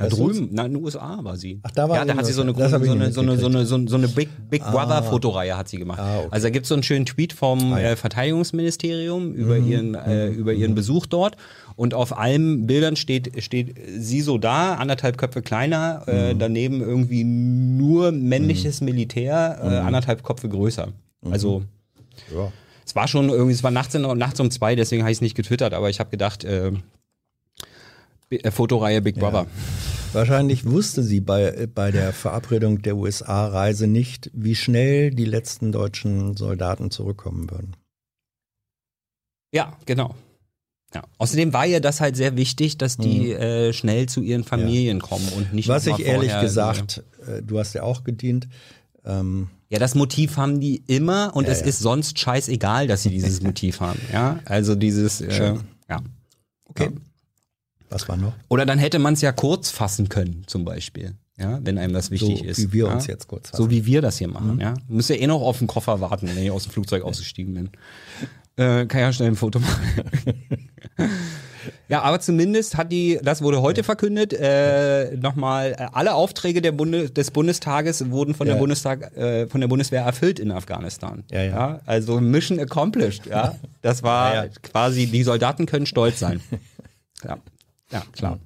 Da du's? drüben, na, in den USA war sie. Ach, da war ja, da hat sie so eine, so, eine, so, eine, so eine, so eine, Big, Big Brother Fotoreihe hat sie gemacht. Ah. Also da gibt es so einen schönen Tweet vom Ah. Mhm. äh, Verteidigungsministerium über ihren, äh, über ihren Besuch dort. Und auf allen Bildern steht, steht sie so da, anderthalb Köpfe kleiner, äh, Mhm. daneben irgendwie nur männliches Militär, äh, anderthalb Köpfe größer. Mhm. Also Ja. es war schon irgendwie, es war nachts, in, nachts um zwei, deswegen habe ich es nicht getwittert, aber ich habe gedacht, äh, B- äh, Fotoreihe Big Brother. Wahrscheinlich wusste sie bei, bei der Verabredung der USA-Reise nicht, wie schnell die letzten deutschen Soldaten zurückkommen würden. Ja, genau. Ja. Außerdem war ihr das halt sehr wichtig, dass die äh, schnell zu ihren Familien kommen und nicht Was ich ehrlich gesagt, äh, du hast ja auch gedient, ähm, Ja, das Motiv haben die immer und Ja, es ja. ist sonst scheißegal, dass sie dieses Motiv haben. Ja, also dieses, äh, ja. okay. Was war noch? Oder dann hätte man es ja kurz fassen können, zum Beispiel. Ja, wenn einem das wichtig so, ist. wie wir ja? uns jetzt kurz fassen. So wie wir das hier machen, ja. Muss ja eh noch auf den Koffer warten, wenn ich aus dem Flugzeug ausgestiegen bin. Äh, kann ja schnell ein Foto machen. ja, aber zumindest hat die, das wurde heute verkündet, äh, nochmal, äh, alle Aufträge der Bunde, des Bundestages wurden von Ja. der Bundestag, äh, von der Bundeswehr erfüllt in Afghanistan. Ja, ja. also Mission accomplished, ja. Das war Ja, ja. quasi, die Soldaten können stolz sein. ja. Ja, klar.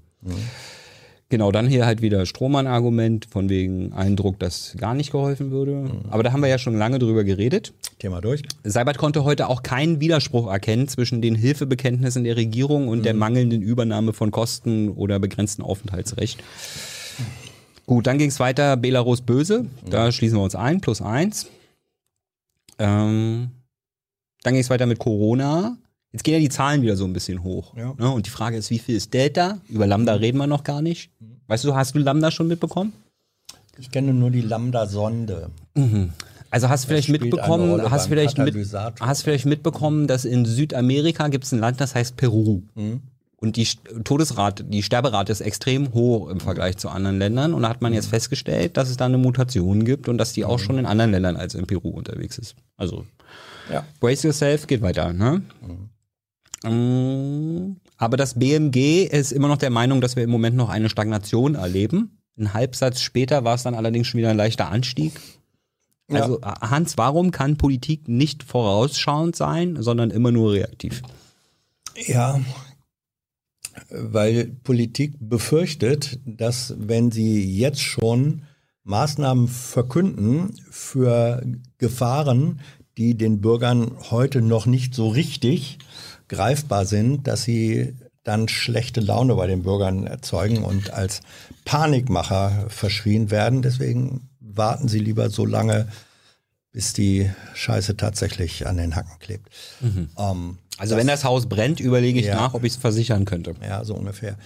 Genau, dann hier halt wieder Strohmann-Argument von wegen Eindruck, dass gar nicht geholfen würde. Aber da haben wir ja schon lange drüber geredet. Thema durch. Seibert konnte heute auch keinen Widerspruch erkennen zwischen den Hilfebekenntnissen der Regierung und der mangelnden Übernahme von Kosten oder begrenzten Aufenthaltsrecht. Gut, dann ging es weiter, Belarus böse. Da schließen wir uns ein, plus eins. Ähm, dann ging es weiter mit Corona. Jetzt gehen ja die Zahlen wieder so ein bisschen hoch. Ja. Ne? Und die Frage ist, wie viel ist Delta? Über Lambda reden wir noch gar nicht. Weißt du, hast du Lambda schon mitbekommen? Ich kenne nur die Lambda-Sonde. Also hast du vielleicht mitbekommen, hast vielleicht, mit, hast vielleicht mitbekommen, dass in Südamerika gibt es ein Land, das heißt Peru. Mhm. Und die Todesrate, die Sterberate ist extrem hoch im Vergleich zu anderen Ländern. Und da hat man Mhm. jetzt festgestellt, dass es da eine Mutation gibt und dass die auch schon in anderen Ländern als in Peru unterwegs ist. Also Ja. brace yourself, geht weiter. Ne? Mm, Aber das BMG ist immer noch der Meinung, dass wir im Moment noch eine Stagnation erleben. Ein Halbsatz später war es dann allerdings schon wieder ein leichter Anstieg. Also Hans, warum kann Politik nicht vorausschauend sein, sondern immer nur reaktiv? Ja, weil Politik befürchtet, dass wenn sie jetzt schon Maßnahmen verkünden für Gefahren, die den Bürgern heute noch nicht so richtig greifbar sind, dass sie dann schlechte Laune bei den Bürgern erzeugen und als Panikmacher verschrien werden. Deswegen warten sie lieber so lange, bis die Scheiße tatsächlich an den Hacken klebt. Ähm, Also wenn das Haus brennt, überlege ich Ja. nach, ob ich es versichern könnte. ja, so ungefähr.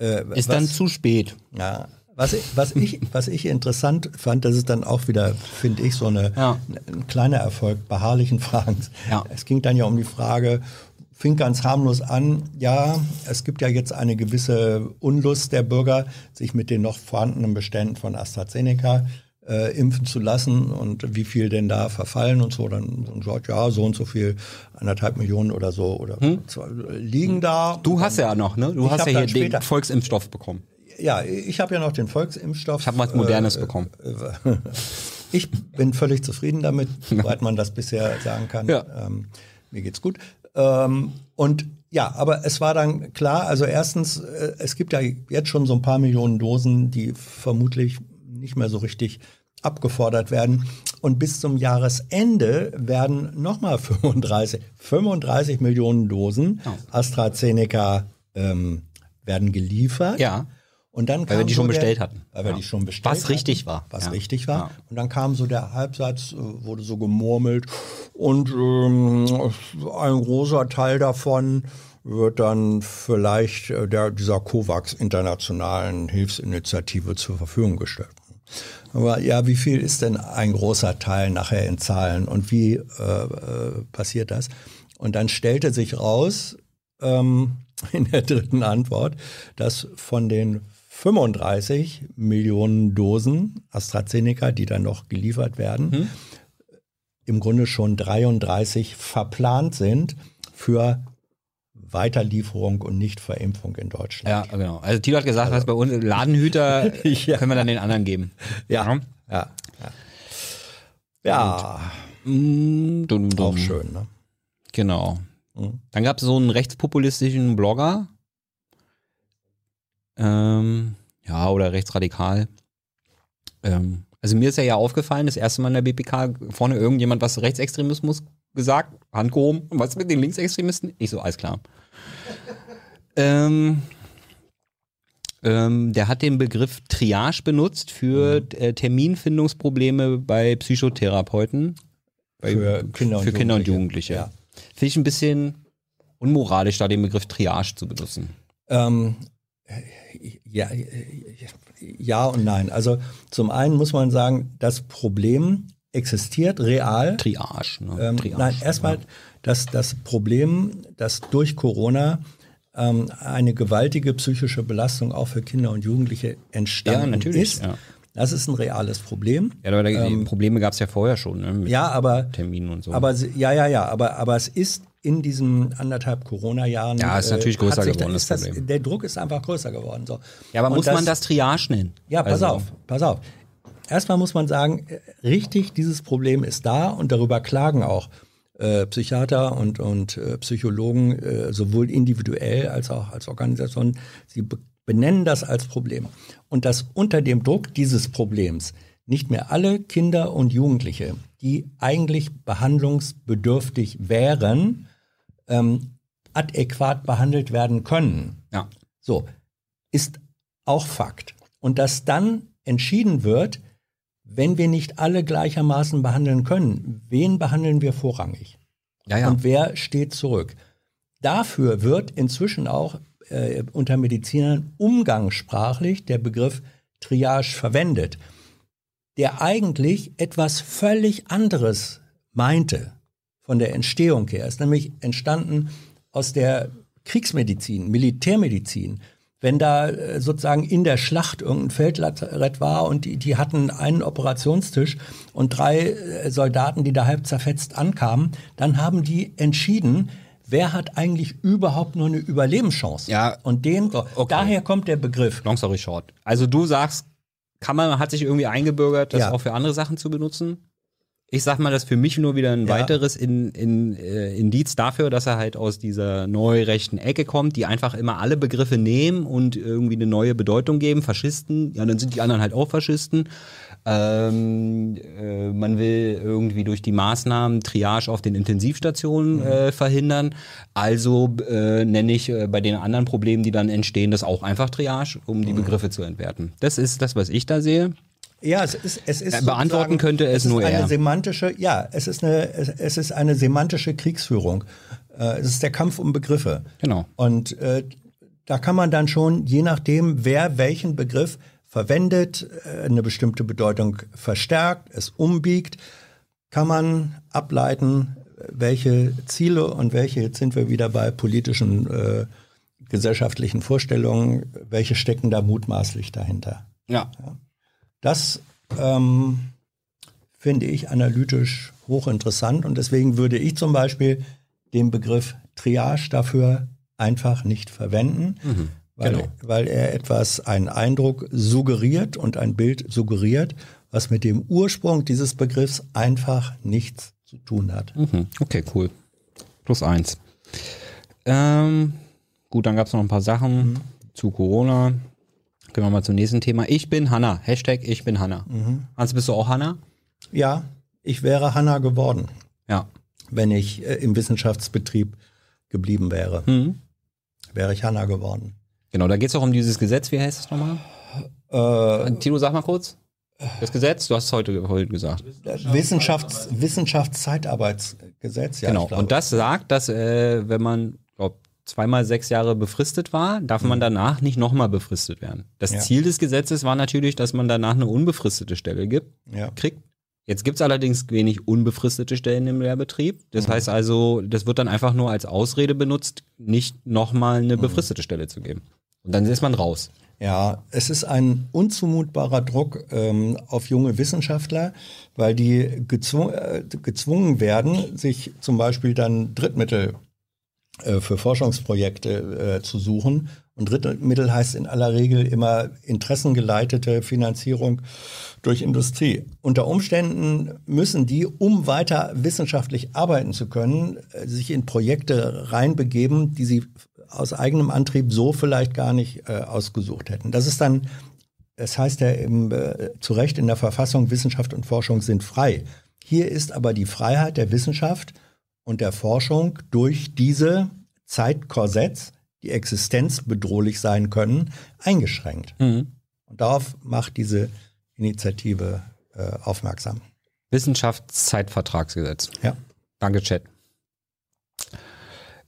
Äh, Ist was, dann zu spät. ja, was, ich, was, ich, was ich interessant fand, das ist dann auch wieder, finde ich, so eine, Ja. ein kleiner Erfolg beharrlichen Fragens. Ja. Es ging dann ja um die Frage, fing ganz harmlos an, ja, es gibt ja jetzt eine gewisse Unlust der Bürger, sich mit den noch vorhandenen Beständen von AstraZeneca äh, impfen zu lassen und wie viel denn da verfallen und so. Dann dann sagt, ja, so und so viel, anderthalb Millionen oder so oder zwei, liegen da. Hm? Du hast ja noch, ne? Du hast ja hier dann später- den Volksimpfstoff bekommen. Ja, ich habe ja noch den Volksimpfstoff. Ich habe was Modernes bekommen. Ich bin völlig zufrieden damit, soweit man das bisher sagen kann. Ja. Ähm, mir geht's gut. Ähm, und ja, aber es war dann klar, also erstens, äh, es gibt ja jetzt schon so ein paar Millionen Dosen, die vermutlich nicht mehr so richtig abgefordert werden. Und bis zum Jahresende werden nochmal 35, 35 Millionen Dosen AstraZeneca ähm, werden geliefert. Ja. Und dann Weil wir kam die so schon der, bestellt hatten. Weil wir die schon bestellt Was richtig hatten, war. Was richtig war. Und dann kam so der Halbsatz, äh, wurde so gemurmelt. Und ähm, ein großer Teil davon wird dann vielleicht äh, der, dieser COVAX internationalen Hilfsinitiative zur Verfügung gestellt. Aber ja, wie viel ist denn ein großer Teil nachher in Zahlen und wie äh, äh, passiert das? Und dann stellte sich raus ähm, in der dritten Antwort, dass von den 35 Millionen Dosen AstraZeneca, die dann noch geliefert werden, im Grunde schon 33 verplant sind für Weiterlieferung und nicht Verimpfung in Deutschland. Ja, genau. Also Tilo hat gesagt, was bei uns Ladenhüter Ja. können wir dann den anderen geben. Ja, ja, ja. Ja, Mm, dum, dum. auch schön. Ne? Genau. Mhm. Dann gab es so einen rechtspopulistischen Blogger. Ähm, ja, oder rechtsradikal. Ähm, also mir ist ja ja aufgefallen, das erste Mal in der BPK vorne irgendjemand was Rechtsextremismus gesagt, Hand gehoben. Was mit den Linksextremisten? Ich so, alles klar. ähm, Ähm, der hat den Begriff Triage benutzt für Mhm. äh, Terminfindungsprobleme bei Psychotherapeuten. Bei, Für Kinder und für Kinder und Jugendliche. Jugendliche. Ja. Finde ich ein bisschen unmoralisch, da den Begriff Triage zu benutzen. Ähm, ja, ja und nein. Also zum einen muss man sagen, das Problem existiert real. Triage. Ne? Ähm, Triage. nein, erstmal das, das Problem, dass durch Corona ähm, eine gewaltige psychische Belastung auch für Kinder und Jugendliche entstanden Ja, ist. ja. Das ist ein reales Problem. Ja, aber da, die Probleme gab es ja vorher schon, ne? Mit Ähm, Ja, aber Terminen und so. Aber ja, ja, ja, aber, aber es ist in diesen anderthalb Corona-Jahren. Ja, ist natürlich größer hat sich geworden, da- das das, Problem. Der Druck ist einfach größer geworden. So. ja, aber Und muss man das Triage nennen? Ja, pass Also, auf, pass auf. Erstmal muss man sagen, äh, richtig, dieses Problem ist da und darüber klagen auch äh, Psychiater und, und äh, Psychologen, äh, sowohl individuell als auch als Organisation. Sie be benennen das als Problem. Und dass unter dem Druck dieses Problems nicht mehr alle Kinder und Jugendliche, die eigentlich behandlungsbedürftig wären, ähm, adäquat behandelt werden können. Ja. So, ist auch Fakt. Und dass dann entschieden wird, wenn wir nicht alle gleichermaßen behandeln können, wen behandeln wir vorrangig? Ja, ja. Und wer steht zurück? Dafür wird inzwischen auch äh, unter Medizinern umgangssprachlich der Begriff Triage verwendet, der eigentlich etwas völlig anderes meinte von der Entstehung her. Ist nämlich entstanden aus der Kriegsmedizin, Militärmedizin. Wenn da äh, sozusagen in der Schlacht irgendein Feldlazarett war und die, die hatten einen Operationstisch und drei äh, Soldaten, die da halb zerfetzt ankamen, dann haben die entschieden, wer hat eigentlich überhaupt nur eine Überlebenschance. Ja. Und den, okay. daher kommt der Begriff. Long story short. Also du sagst, kann man, hat sich irgendwie eingebürgert, das Ja. auch für andere Sachen zu benutzen? Ich sag mal, das ist für mich nur wieder ein Ja. weiteres in, in, äh, Indiz dafür, dass er halt aus dieser neurechten Ecke kommt, die einfach immer alle Begriffe nehmen und irgendwie eine neue Bedeutung geben. Faschisten, ja, dann sind die anderen halt auch Faschisten. Ähm, äh, man will irgendwie durch die Maßnahmen Triage auf den Intensivstationen äh, verhindern. Also äh, nenne ich äh, bei den anderen Problemen, die dann entstehen, das auch einfach Triage, um die Begriffe zu entwerten. Das ist das, was ich da sehe. Ja, es ist, es ist Äh, beantworten könnte es ist nur eine er. semantische, ja, es ist eine, es, es ist eine semantische Kriegsführung. Äh, es ist der Kampf um Begriffe. Genau. Und äh, da kann man dann schon, je nachdem, wer welchen Begriff verwendet, äh, eine bestimmte Bedeutung verstärkt, es umbiegt, kann man ableiten, welche Ziele und welche, jetzt sind wir wieder bei politischen, äh, gesellschaftlichen Vorstellungen, welche stecken da mutmaßlich dahinter. Ja. Das ähm, finde ich analytisch hochinteressant und deswegen würde ich zum Beispiel den Begriff Triage dafür einfach nicht verwenden, weil, genau. weil er etwas, einen Eindruck suggeriert und ein Bild suggeriert, was mit dem Ursprung dieses Begriffs einfach nichts zu tun hat. Mhm. Okay, cool. Plus eins. Ähm, gut, dann gab es noch ein paar Sachen zu Corona. Gehen wir mal zum nächsten Thema. Ich bin Hanna. Hashtag Ich bin Hanna. Hans, bist du auch Hanna? Ja, ich wäre Hanna geworden, Ja. wenn ich äh, im Wissenschaftsbetrieb geblieben wäre. Mhm. Wäre ich Hanna geworden. Genau, da geht es auch um dieses Gesetz. Wie heißt es nochmal? Äh, Tilo, sag mal kurz. Das Gesetz, du hast es heute, heute gesagt. Wissenschafts Wissenschaftszeitarbeitsgesetz, ja. genau. Und das sagt, dass äh, wenn man, glaub, zweimal sechs Jahre befristet war, darf man danach nicht nochmal befristet werden. Das Mhm. Ja. Ziel des Gesetzes war natürlich, dass man danach eine unbefristete Stelle gibt. ja. kriegt. Jetzt gibt's allerdings wenig unbefristete Stellen im Lehrbetrieb. Das Mhm. heißt also, das wird dann einfach nur als Ausrede benutzt, nicht nochmal Mhm. eine befristete Stelle zu geben. Und dann ist man raus. ja, es ist ein unzumutbarer Druck ähm, auf junge Wissenschaftler, weil die gezwungen, äh, gezwungen werden, sich zum Beispiel dann Drittmittel äh, für Forschungsprojekte äh, zu suchen. Und Drittmittel heißt in aller Regel immer interessengeleitete Finanzierung durch Industrie. Unter Umständen müssen die, um weiter wissenschaftlich arbeiten zu können, äh, sich in Projekte reinbegeben, die sie aus eigenem Antrieb so vielleicht gar nicht äh, ausgesucht hätten. Das ist dann, es heißt ja im, äh, zu Recht in der Verfassung, Wissenschaft und Forschung sind frei. Hier ist aber die Freiheit der Wissenschaft und der Forschung durch diese Zeitkorsetts die Existenz bedrohlich sein können, eingeschränkt. Mhm. Und darauf macht diese Initiative äh, aufmerksam. Wissenschaftszeitvertragsgesetz. Ja. Danke, Chat.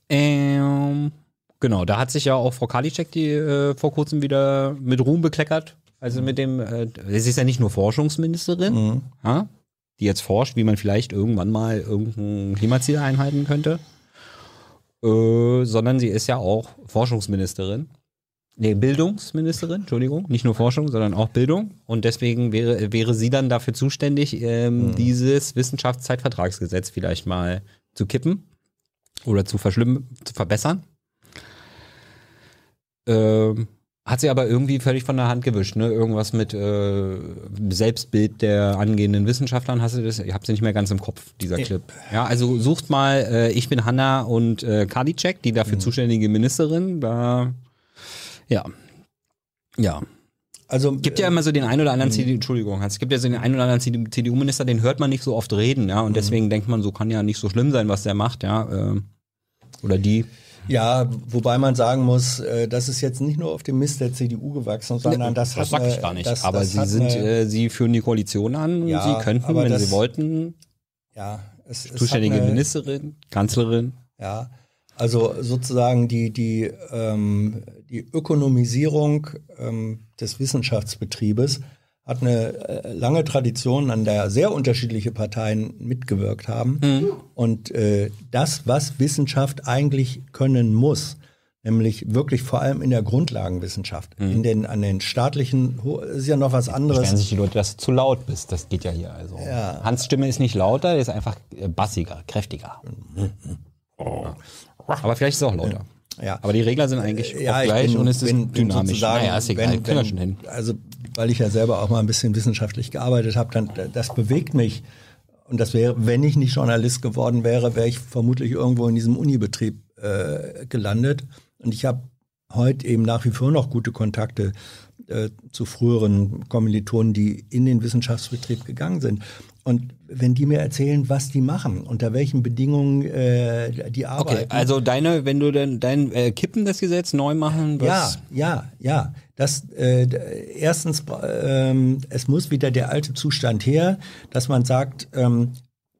Ähm, genau, da hat sich ja auch Frau Karliczek die äh, vor kurzem wieder mit Ruhm bekleckert. Also mit dem, äh, sie ist ja nicht nur Forschungsministerin, Mhm. ja, die jetzt forscht, wie man vielleicht irgendwann mal irgendein Klimaziel einhalten könnte, äh, sondern sie ist ja auch Forschungsministerin. Nee, Bildungsministerin, Entschuldigung, nicht nur Forschung, sondern auch Bildung. Und deswegen wäre, wäre sie dann dafür zuständig, ähm, dieses Wissenschaftszeitvertragsgesetz vielleicht mal zu kippen oder zu zu verbessern. Ähm, hat sie aber irgendwie völlig von der Hand gewischt, ne? Irgendwas mit äh, Selbstbild der angehenden Wissenschaftlern. Hast du das? Ich habe sie nicht mehr ganz im Kopf, dieser Clip. Ja, also sucht mal, äh, ich bin Hanna und äh, Karliczek, die dafür zuständige Ministerin. Da, ja, ja. Also Gibt ja immer so den einen oder anderen CDU, Entschuldigung, es gibt ja so den einen oder anderen CDU-Minister, den hört man nicht so oft reden, ja, und deswegen denkt man, so kann ja nicht so schlimm sein, was der macht, ja, ähm, oder die. Ja, wobei man sagen muss, äh, das ist jetzt nicht nur auf dem Mist der CDU gewachsen, sondern das, das hat sag ich gar nicht. Das, aber das sie sind, eine, äh, sie führen die Koalition an, Ja, sie könnten, wenn das- sie wollten, ja, es, es zuständige eine, Ministerin, Kanzlerin. Ja, also sozusagen die, die, ähm, die Ökonomisierung ähm, des Wissenschaftsbetriebes hat eine äh, lange Tradition, an der sehr unterschiedliche Parteien mitgewirkt haben. Und äh, das, was Wissenschaft eigentlich können muss, nämlich wirklich vor allem in der Grundlagenwissenschaft, in den, an den staatlichen, ist ja noch was anderes. Beschweren sich die Leute, dass du zu laut bist. Das geht ja hier. Also. Ja. Hans Stimme ist nicht lauter, der ist einfach äh, bassiger, kräftiger. Ja. Aber vielleicht ist es auch lauter. Ja. Aber die Regler sind eigentlich ja, gleich bin, und es ist bin, dynamisch. naja, ist egal, wenn, wenn, schon hin. Also, weil ich ja selber auch mal ein bisschen wissenschaftlich gearbeitet habe, dann das bewegt mich. Und das wäre, wenn ich nicht Journalist geworden wäre, wäre ich vermutlich irgendwo in diesem Unibetrieb äh, gelandet. Und ich habe heute eben nach wie vor noch gute Kontakte äh, zu früheren Kommilitonen, die in den Wissenschaftsbetrieb gegangen sind. Und wenn die mir erzählen, was die machen, unter welchen Bedingungen äh, die arbeiten. Okay, also deine, wenn du denn dein äh, Kippen das Gesetz neu machen, Ja, was, ja, ja. Das äh, erstens, ähm, es muss wieder der alte Zustand her, dass man sagt, ähm,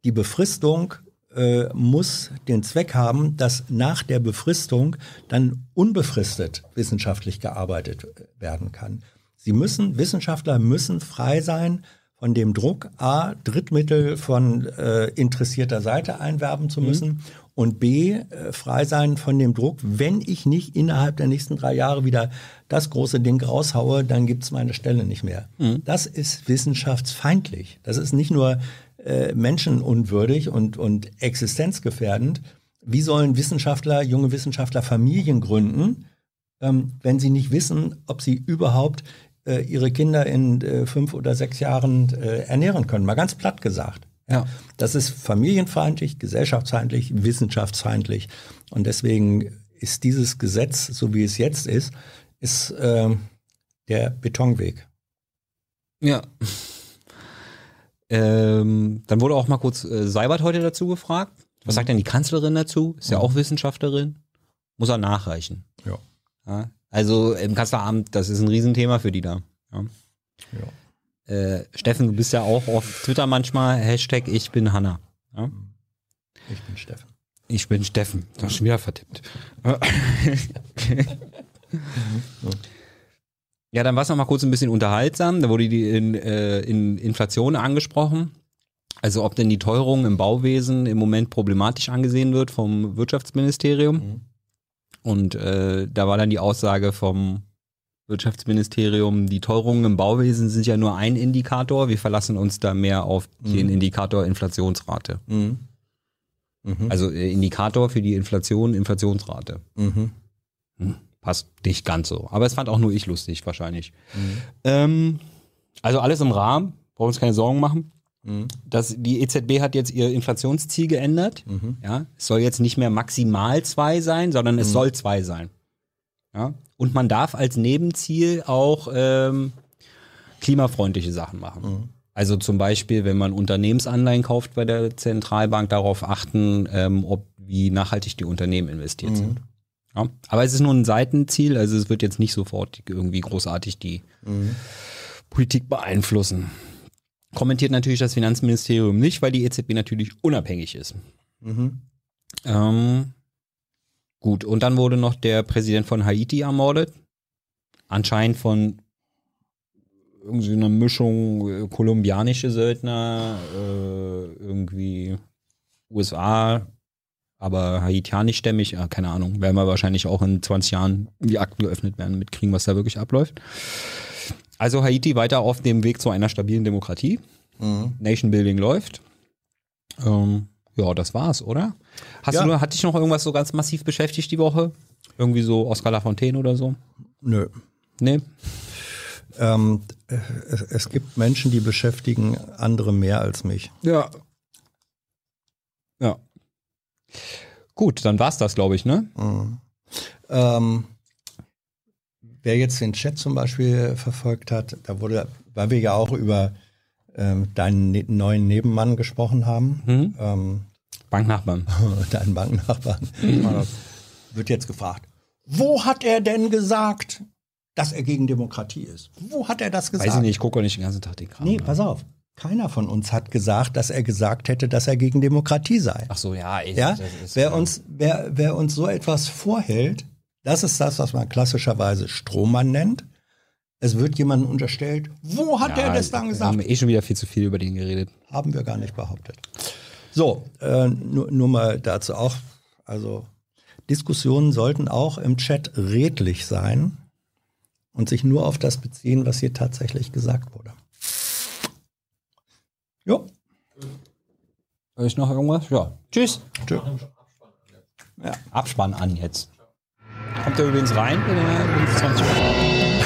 die Befristung äh, muss den Zweck haben, dass nach der Befristung dann unbefristet wissenschaftlich gearbeitet werden kann. Sie müssen, Wissenschaftler müssen frei sein von dem Druck, A, Drittmittel von äh, interessierter Seite einwerben zu müssen und B, äh, frei sein von dem Druck, wenn ich nicht innerhalb der nächsten drei Jahre wieder das große Ding raushaue, dann gibt's meine Stelle nicht mehr. Das ist wissenschaftsfeindlich. Das ist nicht nur äh, menschenunwürdig und, und existenzgefährdend. Wie sollen Wissenschaftler, junge Wissenschaftler Familien gründen, ähm, wenn sie nicht wissen, ob sie überhaupt äh, ihre Kinder in äh, fünf oder sechs Jahren äh, ernähren können. Mal ganz platt gesagt. Ja. Das ist familienfeindlich, gesellschaftsfeindlich, wissenschaftsfeindlich. Und deswegen ist dieses Gesetz, so wie es jetzt ist, ist ähm, der Betonweg. Ja. Ähm, dann wurde auch mal kurz äh, Seibert heute dazu gefragt. Was sagt denn die Kanzlerin dazu? Ist ja auch Wissenschaftlerin. Muss er nachreichen. Ja. Ja? Also im Kanzleramt, das ist ein Riesenthema für die da. Ja. Äh, Steffen, du bist ja auch auf Twitter manchmal, Hashtag ich bin Hanna. Ja? Ich bin Steffen. Ich bin Steffen. Du hast schon wieder vertippt. ja, dann war es noch mal kurz ein bisschen unterhaltsam. Da wurde die in, äh, in Inflation angesprochen. Also ob denn die Teuerung im Bauwesen im Moment problematisch angesehen wird vom Wirtschaftsministerium. Und äh, da war dann die Aussage vom Wirtschaftsministerium, die Teuerungen im Bauwesen sind ja nur ein Indikator. Wir verlassen uns da mehr auf den Indikator Inflationsrate. Mhm. Mhm. Also äh, Indikator für die Inflation, Inflationsrate. Mhm. Passt nicht ganz so. Aber es fand auch nur ich lustig, wahrscheinlich. Ähm, also alles im Rahmen, brauchen uns keine Sorgen machen. Mhm. Das, die EZB hat jetzt ihr Inflationsziel geändert. Ja, es soll jetzt nicht mehr maximal zwei sein, sondern es soll zwei sein. Ja, und man darf als Nebenziel auch ähm, klimafreundliche Sachen machen. Also zum Beispiel, wenn man Unternehmensanleihen kauft bei der Zentralbank, darauf achten, ähm, ob wie nachhaltig die Unternehmen investiert sind. Ja, aber es ist nur ein Seitenziel, also es wird jetzt nicht sofort irgendwie großartig die Politik beeinflussen. Kommentiert natürlich das Finanzministerium nicht, weil die EZB natürlich unabhängig ist. Ähm, gut, und dann wurde noch der Präsident von Haiti ermordet. Anscheinend von irgendwie einer Mischung äh, kolumbianische Söldner, äh, irgendwie USA, aber haitianischstämmig, ja, keine Ahnung, werden wir wahrscheinlich auch in 20 Jahren die Akten geöffnet werden, mitkriegen, was da wirklich abläuft. Also Haiti weiter auf dem Weg zu einer stabilen Demokratie. Nation Building läuft. Ähm, ja, das war's, oder? Hast Ja. du nur, hat dich noch irgendwas so ganz massiv beschäftigt die Woche? Irgendwie so Oscar Lafontaine oder so? Nö. Nee? Ähm, äh, es, es gibt Menschen, die beschäftigen andere mehr als mich. Ja. Ja. Gut, dann war's das, glaube ich, ne? Ähm, wer jetzt den Chat zum Beispiel verfolgt hat, da wurde, weil wir ja auch über ähm, deinen ne neuen Nebenmann gesprochen haben, Mhm. ähm, Banknachbarn. deinen Banknachbarn, wird jetzt gefragt, wo hat er denn gesagt, dass er gegen Demokratie ist? Wo hat er das gesagt? Weiß ich nicht, ich gucke auch nicht den ganzen Tag den Kram. Nee, ne? pass auf. Keiner von uns hat gesagt, dass er gesagt hätte, dass er gegen Demokratie sei. Ach so, ja, ey, Ja, ist, wer uns, wer, wer uns so etwas vorhält, das ist das, was man klassischerweise Strohmann nennt. Es wird jemandem unterstellt, wo hat er das dann Wir gesagt? haben eh schon wieder viel zu viel über den geredet. Haben wir gar nicht behauptet. So, äh, nur, nur mal dazu auch, also Diskussionen sollten auch im Chat redlich sein und sich nur auf das beziehen, was hier tatsächlich gesagt wurde. Jo, ich noch irgendwas? Ja. Tschüss. tschö. Ja. Abspann an jetzt. Kommt er übrigens rein, wenn er 20 Uhr